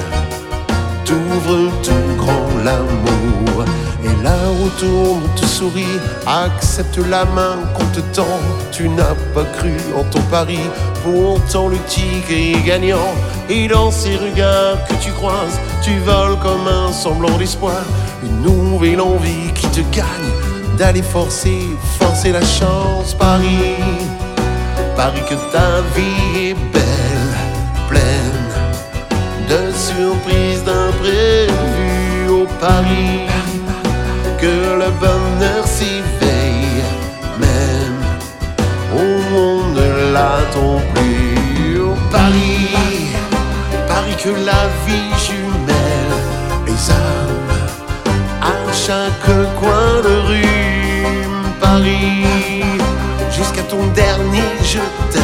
t'ouvre tout grand l'amour. Et là autour on te sourit, accepte la main qu'on te tend. Tu n'as pas cru en ton pari, pourtant le tigre est gagnant. Et dans ces regards que tu croises, tu voles comme un semblant d'espoir. Une nouvelle envie qui te gagne d'aller forcer, forcer la chance. Paris, Paris que ta vie est belle, pleine de surprises, d'imprévus au Paris. Que le bonheur s'éveille, même où on ne l'attend plus. Au Paris, Paris que la vie jumelle les âmes à chaque coin de rue. Paris, je t'aime,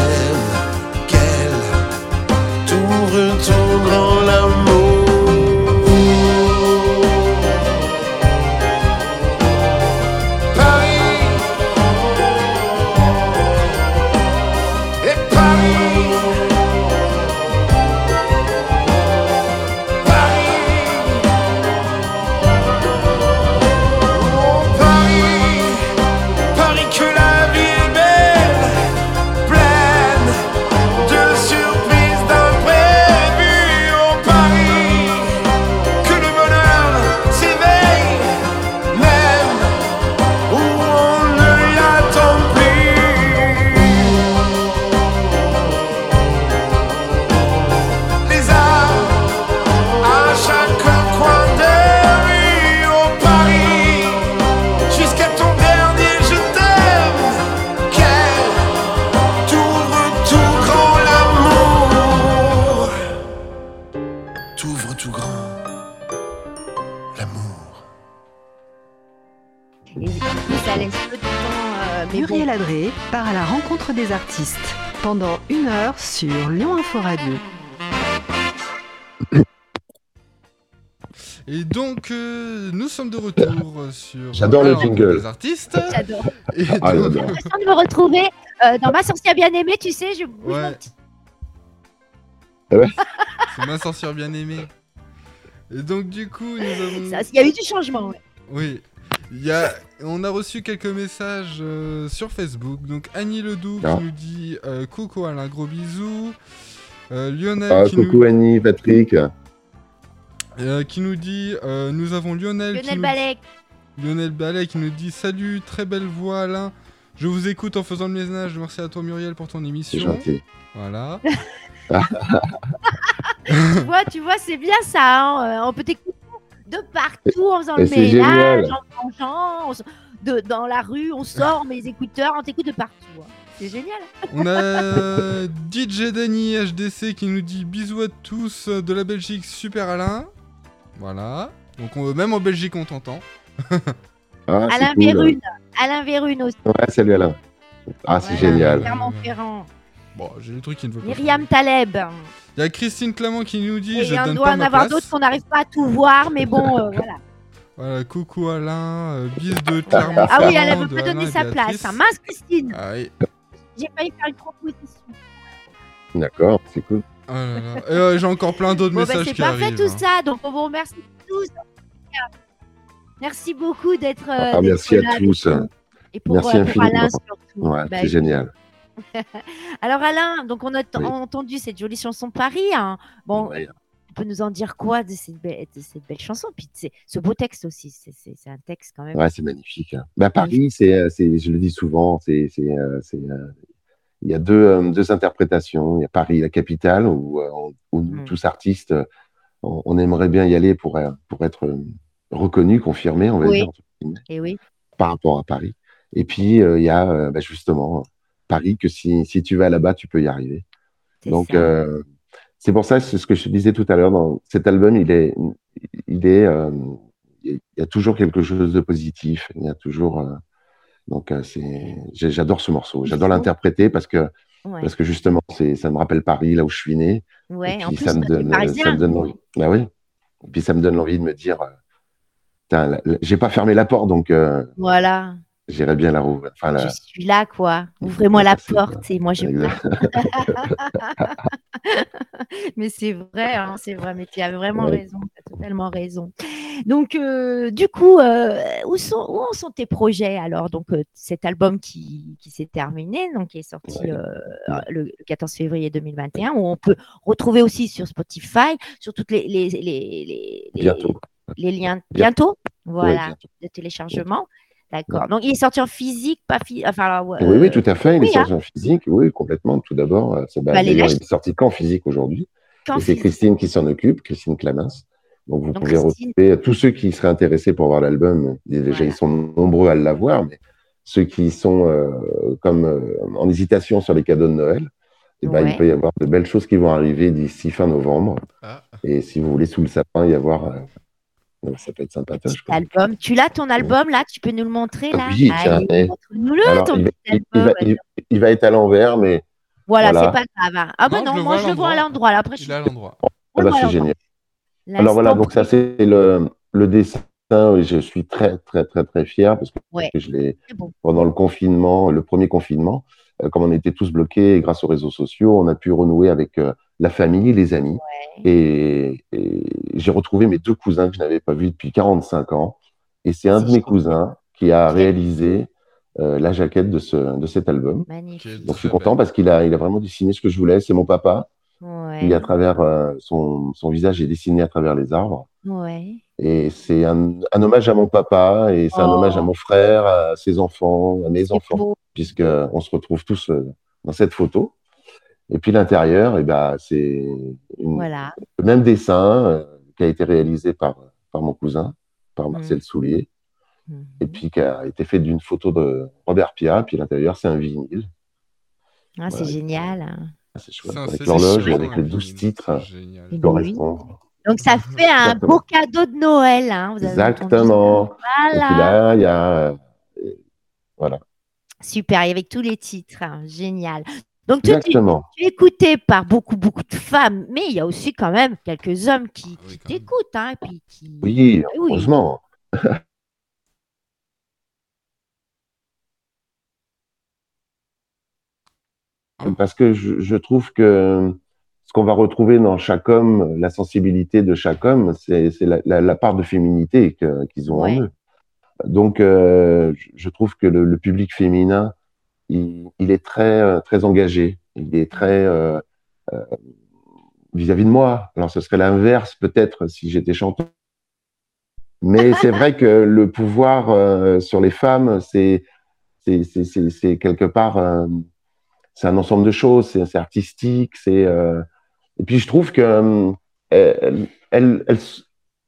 sommes de retour euh, sur. J'adore la le jingle. Des artistes. j'adore. Et Ah, donc- j'adore. De me retrouver euh, dans ma sorcière bien aimée, tu sais, je bouge mon Ouais. petit C'est ma sorcière bien aimée. Et donc, du coup, nous avons. Ça, Il y a eu du changement. ouais. Oui. Il y a, on a reçu quelques messages euh, sur Facebook. Donc Annie Ledoux Ah. qui nous dit euh, coucou Alain, gros bisous. Euh, Lionel Ah, qui, coucou nous, Annie, Patrick. Euh, qui nous dit euh, nous avons Lionel, Lionel nous, Balek. Lionel Ballet qui nous dit salut, très belle voix Alain. Je vous écoute en faisant le ménage. Merci à toi Muriel pour ton C'est émission. gentil. Voilà. (laughs) (laughs) tu vois, tu vois, c'est bien ça. hein, euh, On peut t'écouter de partout en faisant Et le ménage, génial. en mangeant, on de, dans la rue, on sort mes écouteurs, on t'écoute de partout. hein. C'est génial. On a (laughs) DJ Danny HDC qui nous dit bisous à tous de la Belgique, super Alain. Voilà. Donc on- même en Belgique on t'entend. Ah, Alain cool. Vérune. Alain Vérune aussi. Ouais, salut Alain. Ah, c'est Voilà, génial. Clermont-Ferrand. Bon, j'ai des trucs qui ne veulent pas. Myriam Taleb. Il y a Christine Clement qui nous dit Et je doit en avoir d'autres qu'on n'arrive pas à tout voir, mais bon, euh, voilà. Voilà, coucou Alain, euh, bis de Clermont. Ah oui, elle ne veut pas donner sa place. hein. Mince, Christine. Ah oui. J'ai failli faire une proposition. D'accord, c'est cool. Là là. Et, euh, j'ai encore plein d'autres Bon, bah, messages c'est qui parfait arrivent. tout hein. ça. Donc, on vous remercie tous. Merci beaucoup d'être. euh, Ah, d'être merci à là, tous. d'être- Et pour, Merci euh, pour. Alain surtout. Ouais, Bah, c'est génial. (laughs) Alors Alain, donc on a Oui. entendu cette jolie chanson Paris. hein. Bon, Ouais. tu peux nous en dire quoi de cette belle, de cette belle chanson? Puis c'est ce beau texte aussi. C'est- C'est c'est un texte quand même. Ouais, c'est magnifique. hein. Bah, Paris, c'est, euh, c'est, je le dis souvent, c'est, il y a deux, euh, deux interprétations. Il y a Paris, la capitale, où, euh, où nous, Mm. tous artistes, euh, on, on aimerait bien y aller pour, pour être reconnus, confirmés, on va Oui. dire, Et oui. par rapport à Paris. Et puis, il y a bah, justement Paris, que si, si tu vas là-bas, tu peux y arriver. Donc, c'est pour ça, c'est ce que je disais tout à l'heure, dans cet album, il est, il est, euh, il y a toujours quelque chose de positif. Il y a toujours, euh, donc, euh, j'adore ce morceau. J'adore l'interpréter parce que, Ouais. parce que justement, c'est, ça me rappelle Paris, là où je suis né. Ouais, et en puis, plus, ça me donne, parisien. ça me donne envie. Bah oui. Et puis, ça me donne l'envie de me dire, euh, j'ai pas fermé la porte, donc, euh, Voilà, j'irai bien la rouvrir. Enfin, la- je suis là, quoi. Ouvrez-moi la porte et moi je. (laughs) Mais c'est vrai, hein, c'est vrai, mais tu as vraiment Ouais. raison, tu as totalement raison. Donc, euh, du coup, euh, où, sont, où en sont tes projets alors? Donc, euh, cet album qui, qui s'est terminé, donc qui est sorti Ouais. le, le 14 février 2021, où on peut retrouver aussi sur Spotify, sur toutes les, les, les, les, les- bientôt. les liens Bientôt. bientôt, voilà, bientôt. de téléchargement. D'accord. Donc, il est sorti en physique, pas physique. Enfin, alors, Oui, oui, euh, tout à fait. Il oui, est sorti en physique, oui, complètement. Tout d'abord, euh, c'est- bah, Bah, il est sorti qu'en physique aujourd'hui. Et c'est. Christine qui s'en occupe, Christine Clamens. Donc, vous Donc, pouvez Christine- retrouver tous ceux qui seraient intéressés pour voir l'album. Déjà, Voilà. ils sont nombreux à l'avoir, mais ceux qui sont euh, comme euh, en hésitation sur les cadeaux de Noël, eh ben, Ouais. il peut y avoir de belles choses qui vont arriver d'ici fin novembre. Ah. Et si vous voulez sous le sapin y avoir, euh, donc ça peut être sympatoche. Album. Tu l'as ton album là? Tu peux nous le montrer là? Oui, tiens, Allez, montre-nous-le Alors, ton il, va, petit il- il album. va- il- il va être à l'envers, mais Voilà, voilà. c'est pas grave. hein. Ah bah Non, non, je le moi je le vois à l'endroit. là. Après, je Il est à l'endroit. ah bah, Voilà, c'est génial. Alors voilà, donc ça c'est le, le dessin. Je suis très très très très fier parce que Ouais. je l'ai bon. pendant le confinement, le premier confinement, euh, comme on était tous bloqués grâce aux réseaux sociaux, on a pu renouer avec euh, la famille, les amis, et, et j'ai retrouvé mes deux cousins que je n'avais pas vus depuis 45 ans, et c'est un de mes cousins qui a réalisé euh, la jaquette de ce de cet album. Magnifique. Donc je suis content belle. parce qu'il a il a vraiment dessiné ce que je voulais. C'est mon papa Ouais. qui à travers euh, son son visage est dessiné à travers les arbres. Ouais. Et c'est un, un hommage à mon papa et c'est un Oh. hommage à mon frère, à ses enfants, à mes enfants, beau. Puisque on se retrouve tous euh, dans cette photo. Et puis l'intérieur, eh ben, c'est une- Voilà. le même dessin euh, qui a été réalisé par, par mon cousin, par Mm. Marcel Soulier, Mhm. et puis qui a été fait d'une photo de Robert Pia. Puis l'intérieur, c'est un vinyle. Ah, c'est génial. hein. Ah, C'est chouette. Avec l'horloge, avec hein, les le 12 vinyle, titres génial. Oui. correspondent. Donc ça fait un Exactement. beau cadeau de Noël. Hein. Vous avez entendu Exactement. ça Et puis Voilà. là, il y a. euh, voilà. Super. Et avec tous les titres. hein. Génial. Donc tu, tu- Exactement. tu es écouté par beaucoup, beaucoup de femmes, mais il y a aussi quand même quelques hommes qui, même. t'écoutent. Hein, et puis qui... Oui, Oui. heureusement. (laughs) Parce que je, je trouve que ce qu'on va retrouver dans chaque homme, la sensibilité de chaque homme, c'est la, la- la part de féminité qu'ils ont Ouais. en eux. Donc, euh, je- trouve que le, public féminin, il, est très, euh, très engagé. Il est très euh, vis-à-vis de moi. Alors, ce serait l'inverse peut-être si j'étais chanteur. Mais c'est vrai que le pouvoir sur les femmes, c'est quelque part, c'est un ensemble de choses. C'est artistique. Et puis je trouve que euh, elles, elles, elles,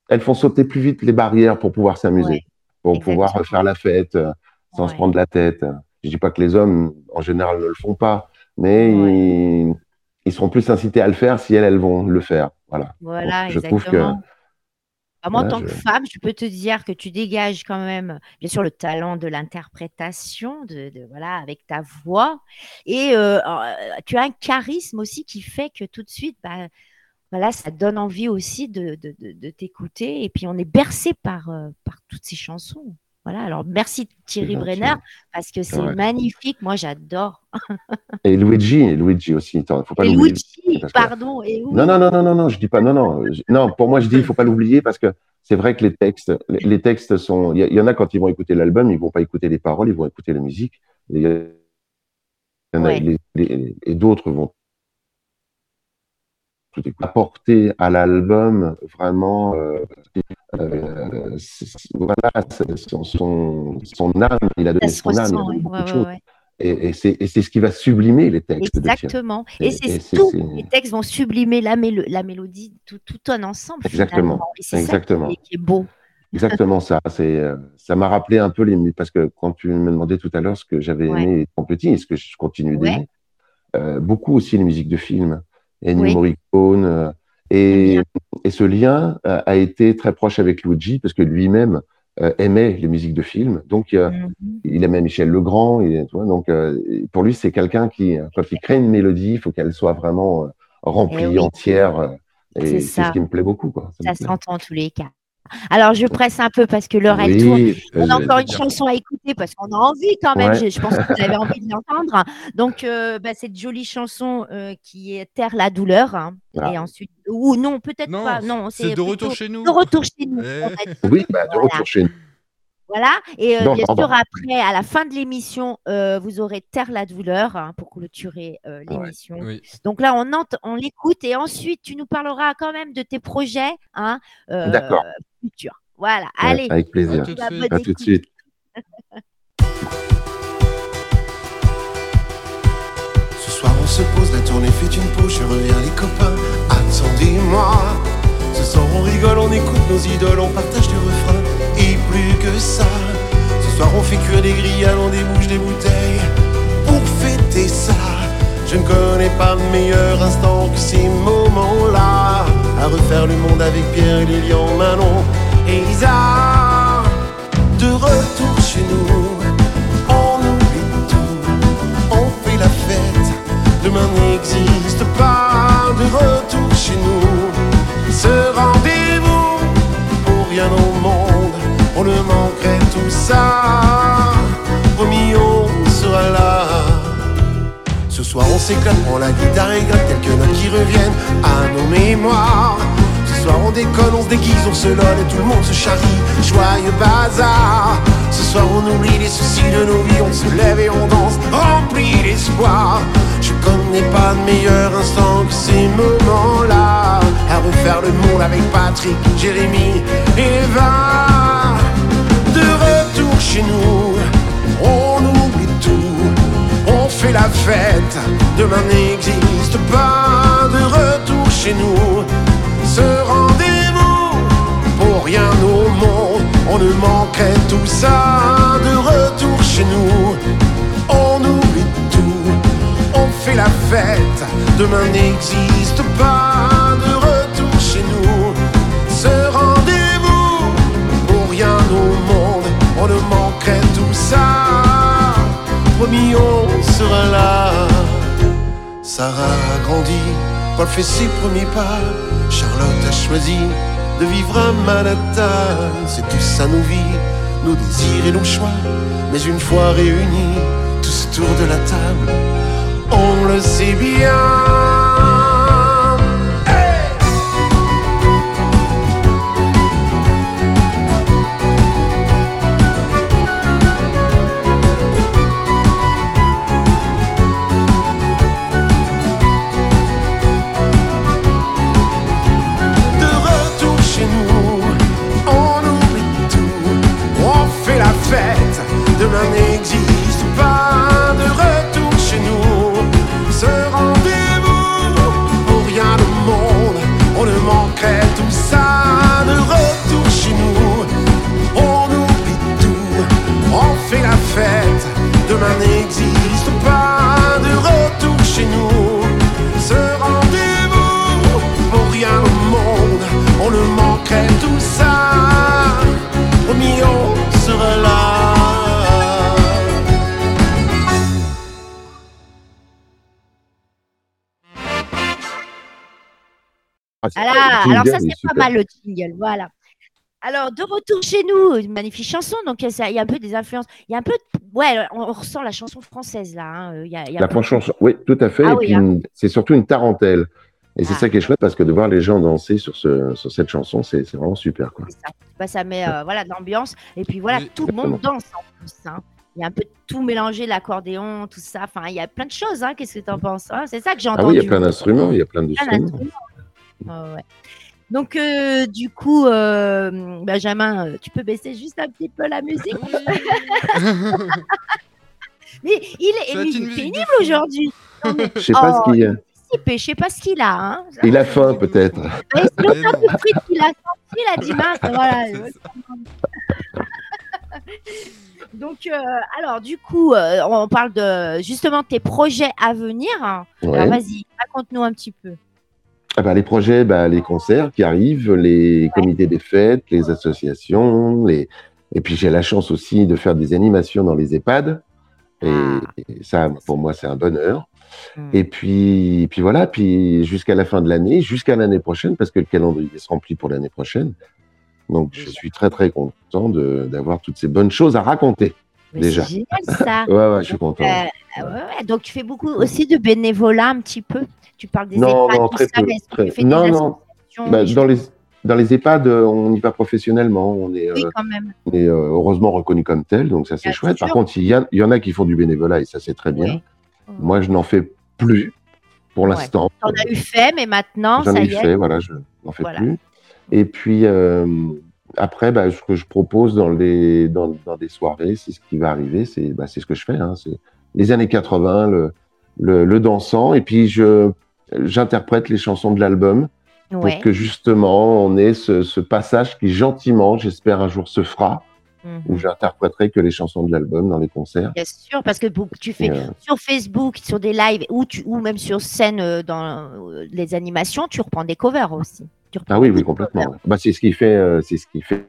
elles font sauter plus vite les barrières pour pouvoir s'amuser, pour pouvoir faire la fête euh, sans se prendre la tête. Je dis pas que les hommes, en général, ne le font pas, mais Ouais. ils, ils seront plus incités à le faire si elles, elles vont le faire. Voilà. Voilà, Donc, je trouve que. Bah, moi, en tant que femme, je peux te dire que tu dégages quand même, bien sûr, le talent de l'interprétation, de, de- voilà, avec ta voix, et euh, tu as un charisme aussi qui fait que tout de suite, bah, voilà, ça donne envie aussi de, de- de- de t'écouter, et puis on est bercé par, euh, par toutes ces chansons. Voilà, alors merci Thierry. Brenner, parce que c'est Ouais. magnifique, moi j'adore. (laughs) Et Luigi, et Luigi aussi. Attends, faut pas Et l'oublier. Luigi, que- pardon, et. Non, non, non, non, non, non, je dis pas, non, non, je- non, pour moi, je dis, il faut pas l'oublier parce que c'est vrai que les textes, les, les textes sont, il y, il en a quand ils vont écouter l'album, ils vont pas écouter les paroles, ils vont écouter la musique. Et il y, il en a- Ouais. les- les- et d'autres vont. Apporter à l'album vraiment, euh, voilà, son, son, son âme, il a donné son âme, il a ouais, ouais, ouais. Et, et c'est ce qui va sublimer les textes. Exactement. Et, Et- c'est tout. Les textes vont sublimer la, mélo- la mélodie, tout, tout un ensemble. Exactement. c'est ça Exactement. qui est, qui est beau. Exactement ça. C'est, euh, ça m'a rappelé un peu les parce que quand tu me demandais tout à l'heure ce que j'avais aimé étant petit et ce que je continue d'aimer, euh, beaucoup aussi les musiques de films, Ennio Oui. Morricone, euh, J'aime et, et ce lien euh, a été très proche avec Luigi parce que lui-même euh, aimait les musiques de films, donc euh, Mhm. il aimait Michel Legrand, il, tu vois, donc euh, pour lui c'est quelqu'un qui, quand il crée une mélodie, il faut qu'elle soit vraiment euh, remplie Eh oui. entière, euh, C'est et c'est ça. ce qui me plaît beaucoup, quoi. Ça Ça s'entend en tous les cas. Alors, je presse un peu parce que l'heure, elle tourne. Oui, On a encore une chanson à écouter parce qu'on a envie quand même. Ouais. Je, je pense que vous avez envie de l'entendre. Donc, euh, bah, cette jolie chanson euh, qui est Terre la douleur. hein. Ah. Et ensuite, ou non, peut-être pas. Non, c'est de retour chez nous. De retour chez nous. Eh. Oui, bah, de Voilà. retour chez nous. Voilà, et euh, Non, bien pardon. sûr, après, à la fin de l'émission, euh, vous aurez Terre la douleur hein, pour clôturer euh, ouais. l'émission. Oui. Donc là, on, on l'écoute et ensuite, tu nous parleras quand même de tes projets hein, euh, D'accord. futurs. Voilà, Ouais, allez. avec plaisir. À tout de suite. bonne À tout de écoute. suite. Ce soir on se pose, la tournée fait une pause, je reviens les copains, attendez-moi. Ce soir on rigole, on écoute nos idoles, on partage du refrain, et plus que ça. Ce soir on fait cuire des grillades, on débouche des bouteilles, pour fêter ça. Je ne connais pas de meilleur instant que ces moments-là. À refaire le monde avec Pierre, Lilian, Manon et Isa. De retour chez nous, on oublie tout on fait la fête. Demain n'existe pas de retour chez nous. Ce rendez-vous, pour rien monde, on ne manquerait tout ça. Promis, on sera là. Ce soir, on s'éclate, prend la guitare et gratte quelques notes qui reviennent à nos mémoires. Ce soir, on déconne, on se déguise, on se lol et tout le monde se charrie. Joyeux bazar. Ce soir, on oublie les soucis de nos vies, on se lève et on danse, rempli d'espoir. Je connais pas de meilleur instant que ces moments-là. À refaire le monde avec Patrick, Jérémy et Eva. Chez nous, on oublie tout, on fait la fête. Demain n'existe pas de retour chez nous. Ce rendez-vous, pour rien au monde, on ne manquerait tout ça. De retour chez nous, on oublie tout, on fait la fête. Demain n'existe pas ça. Promis, on sera là. Sarah a grandi, Paul fait ses premiers pas. Charlotte a choisi de vivre à Manhattan. C'est tout ça nos vies, nos désirs et nos choix. Mais une fois réunis, tous autour de la table, on le sait bien. Voilà, le alors ça c'est pas super. mal le jingle, voilà. Alors de retour chez nous, une magnifique chanson, donc il y a- il y a un peu des influences, il y a un peu, de- ouais, on on ressent la chanson française là, hein, il y a, y La peu- franchement, oui, tout à fait. Ah et oui, puis, hein. c'est surtout une tarentelle. Et c'est Ah. ça qui est chouette parce que de voir les gens danser sur, ce, sur cette chanson, c'est vraiment super. Quoi. ça. Bah, ça met euh, voilà de l'ambiance et puis voilà Oui, tout le monde danse en plus. hein. Il y a un peu de tout mélangé, l'accordéon, tout ça. Enfin, il y a plein de choses. Hein. Qu'est-ce que tu en penses hein? C'est ça que j'ai Ah entendu. oui, il y a plein d'instruments, il y a plein Plein d'instruments. Ouais. Donc, euh, du coup, euh, Benjamin, euh, tu peux baisser juste un petit peu la musique. (laughs) Mais il est, mais il pénible fou. aujourd'hui. Mais- Je sais pas Oh, ce qu'il y a. Je sais pas ce qu'il a. Hein. Il a faim peut-être. C'est de frites qu'il a senti, il a dit mince. (laughs) Voilà. (laughs) Donc, euh, alors, du coup, euh, on parle de justement de tes projets à venir. hein. Ouais. Alors, vas-y, raconte-nous un petit peu. Ah bah, les projets, bah, les concerts qui arrivent, les comités des fêtes, les associations, les... et puis j'ai la chance aussi de faire des animations dans les EHPAD. Et, Ah. et ça, pour moi, c'est un bonheur. Hmm. Et puis, puis voilà, puis jusqu'à la fin de l'année, jusqu'à l'année prochaine, parce que le calendrier se remplit pour l'année prochaine. Donc, je suis très, très content d'avoir toutes ces bonnes choses à raconter. Mais déjà. C'est génial ça. (laughs) Ouais, ouais, je suis content. Euh, ouais, ouais. Donc, tu fais beaucoup aussi de bénévolat un petit peu. Tu parles des Non, EHPAD, non, très ça, peu, très- tu non, non. Bah, dans, les, dans les EHPAD, euh, on y va professionnellement. On est, Oui, euh, quand même. on est, heureusement reconnu comme tel, donc ça, c'est chouette. Par contre, il y, a- il y en a qui font du bénévolat et ça, c'est très bien. Oui. Moi, je n'en fais plus pour Ouais. l'instant. T'en as eu fait, mais maintenant, J'en ça ai y est. fait, voilà, je n'en fais Voilà. plus. Et puis, euh, après, bah, ce que je propose dans, les, dans, dans des soirées, c'est ce qui va arriver, c'est bah, ce que je fais. Hein, c'est les années 80, le, le, le dansant, et puis je j'interprète les chansons de l'album Ouais. pour que justement on ait ce, ce passage qui gentiment, j'espère un jour se fera, Mhm. où j'interpréterai que les chansons de l'album dans les concerts. Bien sûr, parce que tu fais euh, sur Facebook, sur des lives ou, tu, ou même sur scène euh, dans euh, les animations, tu reprends des covers aussi. Ah oui, oui, complètement. ouais. Bah, c'est ce qui fait, euh, c'est ce qui fait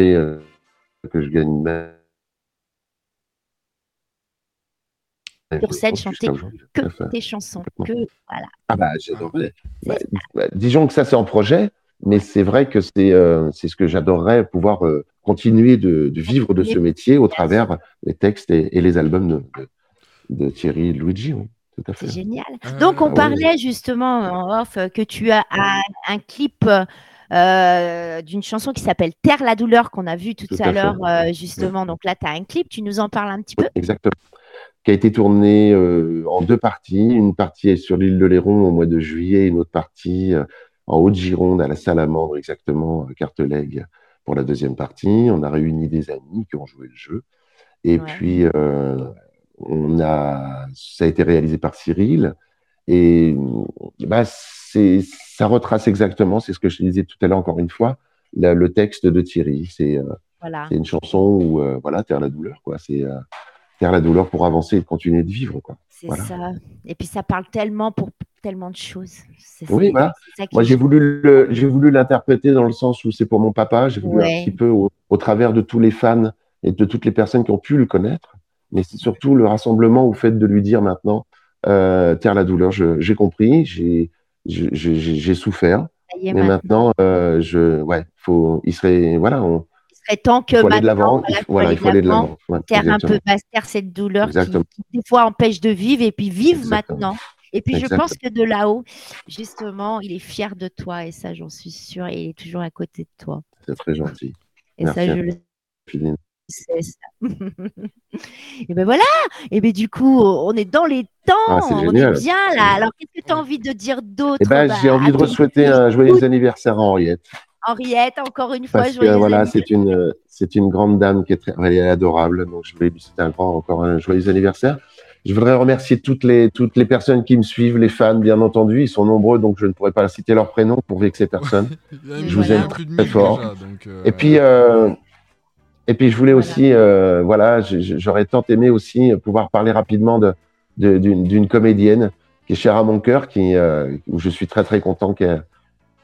euh, que je gagne ma- Sur scène, chanter Que tes chansons. Que, voilà. Ah bah j'adorerais. Bah, bah, disons que ça c'est en projet, mais c'est vrai que c'est euh, ce que j'adorerais pouvoir continuer de, de vivre de ce métier au travers les textes et, et les albums de, de, de Thierry et Luigi. Oui, tout à fait. C'est génial. Euh, Donc, on oui. parlait justement en off que tu as un, un clip euh, d'une chanson qui s'appelle Terre la douleur qu'on a vu tout, Tout à, l'heure, euh, justement. Donc là, tu as un clip, tu nous en parles un petit peu? Exactement. Qui a été tourné euh, en deux parties. Une partie est sur l'île de Léron au mois de juillet, une autre partie euh, en Haute-Gironde, à la Salamandre, exactement, à Carteleg, pour la deuxième partie. On a réuni des amis qui ont joué le jeu. Et Ouais. puis, euh, on a, ça a été réalisé par Cyril. Et bah, c'est, ça retrace exactement, c'est ce que je disais tout à l'heure encore une fois, la- le texte de Thierry. C'est euh, Voilà. une chanson où, euh, voilà, terre la douleur, quoi. C'est euh, terre la douleur pour avancer et continuer de vivre, quoi. C'est voilà. ça. Et puis, ça parle tellement pour tellement de choses. Oui, voilà. ça Moi, j'ai voulu, le- j'ai voulu l'interpréter dans le sens où c'est pour mon papa. J'ai voulu Ouais. un petit peu au, au travers de tous les fans et de toutes les personnes qui ont pu le connaître. Mais c'est surtout le rassemblement au fait de lui dire maintenant, euh, terre la douleur, j'ai compris, j'ai, souffert, mais maintenant. maintenant, euh, je, ouais, faut, il serait, voilà, on, Il serait temps que faut aller de maintenant, l'avant. il faut- Voilà, il faut aller de l'avant. Ouais, Terre un peu basse terre, cette douleur qui, des fois empêche de vivre et puis Exactement. maintenant. Et puis je pense que de là-haut, justement, il est fier de toi et ça, j'en suis sûre. Et il est toujours à côté de toi. C'est très gentil. Et Merci ça, je le Philine. Ça. (laughs) et ben voilà. Et ben du coup, on est dans les temps. Ah, on est bien là. Alors, qu'est-ce que tu as envie de dire d'autre? Eh ben, bah, j'ai envie de ton souhaiter un joyeux anniversaire à Henriette. Henriette, encore une fois, Parce que joyeux voilà, anniversaire. c'est une, c'est une grande dame qui est très, elle est adorable. Donc, je voulais lui souhaiter un grand, encore un joyeux anniversaire. Je voudrais remercier toutes les, toutes les personnes qui me suivent, les fans, bien entendu. Ils sont nombreux, donc je ne pourrais pas citer leur prénom pour vexer personne. (laughs) Je vous aime très 1000 fort. déjà, donc, euh, Et puis, euh, et puis, je voulais Voilà. aussi, euh, voilà, j'aurais tant aimé aussi pouvoir parler rapidement de, de- d'une, d'une comédienne qui est chère à mon cœur, qui, euh, où je suis très très content qu'elle,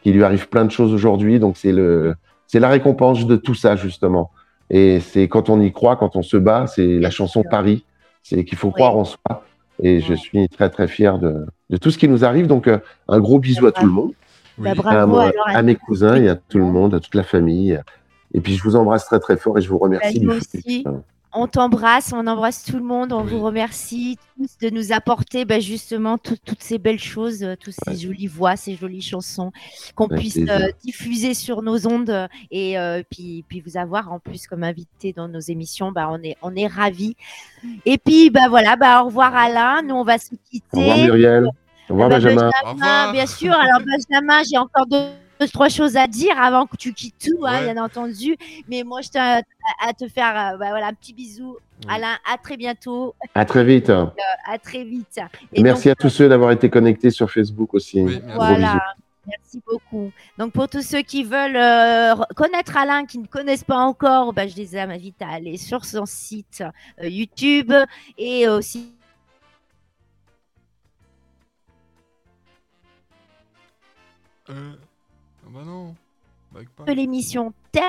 qu'il lui arrive plein de choses aujourd'hui. Donc c'est le, c'est la récompense de tout ça justement. Et c'est quand on y croit, quand on se bat, c'est la chanson sûr. Paris. C'est qu'il faut Oui. croire en soi. Et je suis très très fier de, de tout ce qui nous arrive. Donc euh, un gros bisou à tout le monde. Bah, Oui. bravo à, moi, alors à à mes cousins et à tout le monde, à toute la famille. Et puis je vous embrasse très très fort et je vous remercie. Bah, aussi. On t'embrasse, on embrasse tout le monde, on Oui. vous remercie tous de nous apporter bah, justement tout- toutes ces belles choses, euh, toutes ces Ouais. jolies voix, ces jolies chansons, qu'on puisse euh, diffuser sur nos ondes euh, et euh, puis, puis vous avoir en plus comme invité dans nos émissions. Bah, on est, on est ravis. Et puis bah, voilà, bah, au revoir Alain, nous on va se quitter. Au revoir Muriel. Au revoir Bah, Benjamin. Au revoir. bien sûr. Alors, Benjamin, j'ai encore deux, deux, trois choses à dire avant que tu quittes tout, hein, Ouais. bien entendu. Mais moi, je tiens à, à te faire euh, bah, voilà, un petit bisou. Alain, à très bientôt. À très vite. À très vite. Et merci à tous ceux d'avoir été connectés sur Facebook aussi. Oui, Voilà. Merci beaucoup. Donc, pour tous ceux qui veulent euh, re- connaître Alain, qui ne connaissent pas encore, bah, je les invite à aller sur son site euh, YouTube et aussi Euh, ah bah non. Bah, pas. de l'émission Terre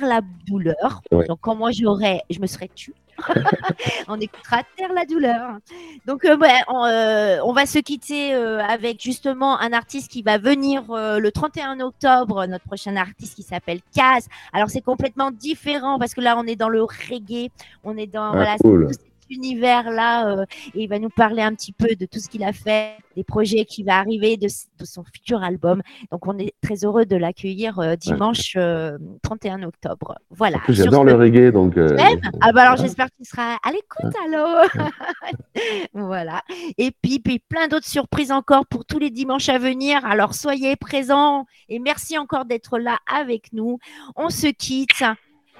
la douleur. Ouais. Donc quand moi j'aurais, je me serais tue. (laughs) on écoutera Terre la douleur. Donc euh, ouais, on, euh, on va se quitter euh, avec justement un artiste qui va venir euh, le 31 octobre, notre prochain artiste qui s'appelle Kaz. Alors c'est complètement différent parce que là on est dans le reggae, on est dans Ah, voilà, cool. tout cet univers là et il va nous parler un petit peu de tout ce qu'il a fait, des projets qui va arriver, de, son futur album. Donc on est très heureux de l'accueillir euh, dimanche euh, 31 octobre. Voilà. J'adore ce- le reggae, donc. euh, Ah bah alors j'espère qu'il sera à l'écoute alors. (laughs) voilà. Et puis, puis plein d'autres surprises encore pour tous les dimanches à venir. Alors soyez présents et merci encore d'être là avec nous. On se quitte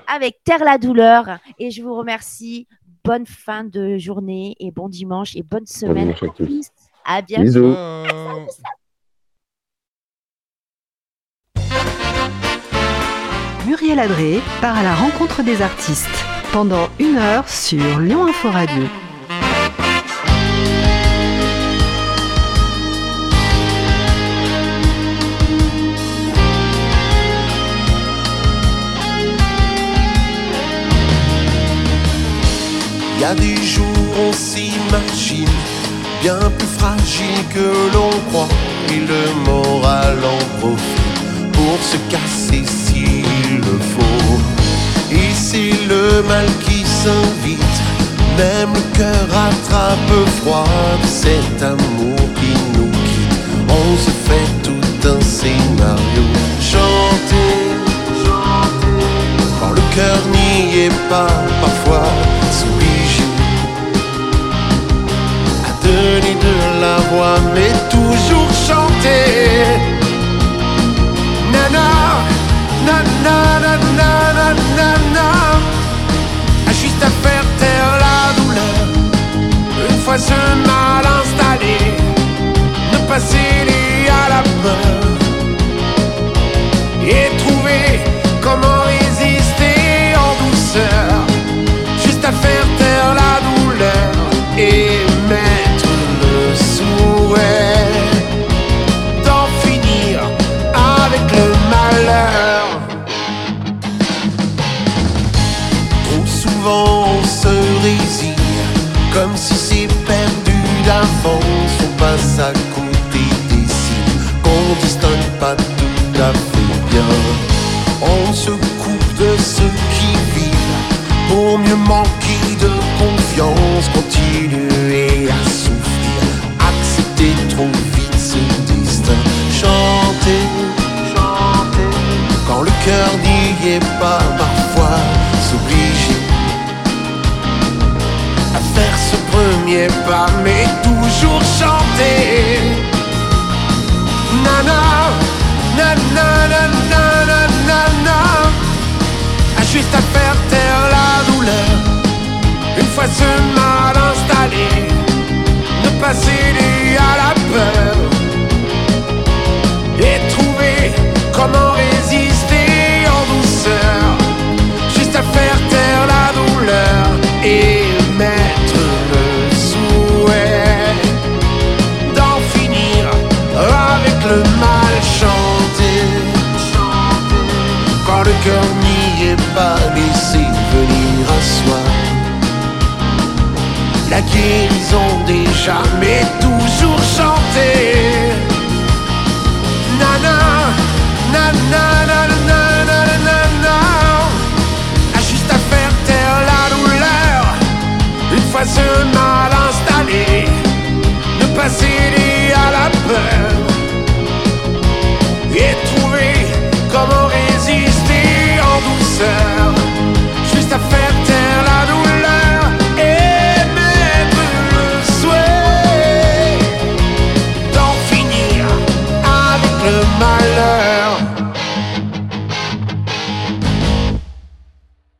avec Terre la douleur et je vous remercie. Bonne fin de journée et bon dimanche et bonne semaine dimanche à tous. À bientôt. Bisous. Muriel Adré part à la rencontre des artistes pendant une heure sur Lyon Info Radio. Y a des jours on s'imagine bien plus fragile que l'on croit et le moral en profite pour se casser s'il le faut. Et c'est le mal qui s'invite, même le cœur attrape froid de cet amour qui nous quitte. On se fait tout un scénario, chanter, le cœur n'y est pas parfois donner de la voix, mais toujours chanter. Nana, nana, nana, nana, nana, a juste à faire taire la douleur. Une fois ce mal installé, ne pas céder à la peur et trouver comment résister en douceur, juste à faire taire la douleur passe à côté des signes qu'on distingue pas tout à fait bien. On se coupe de ceux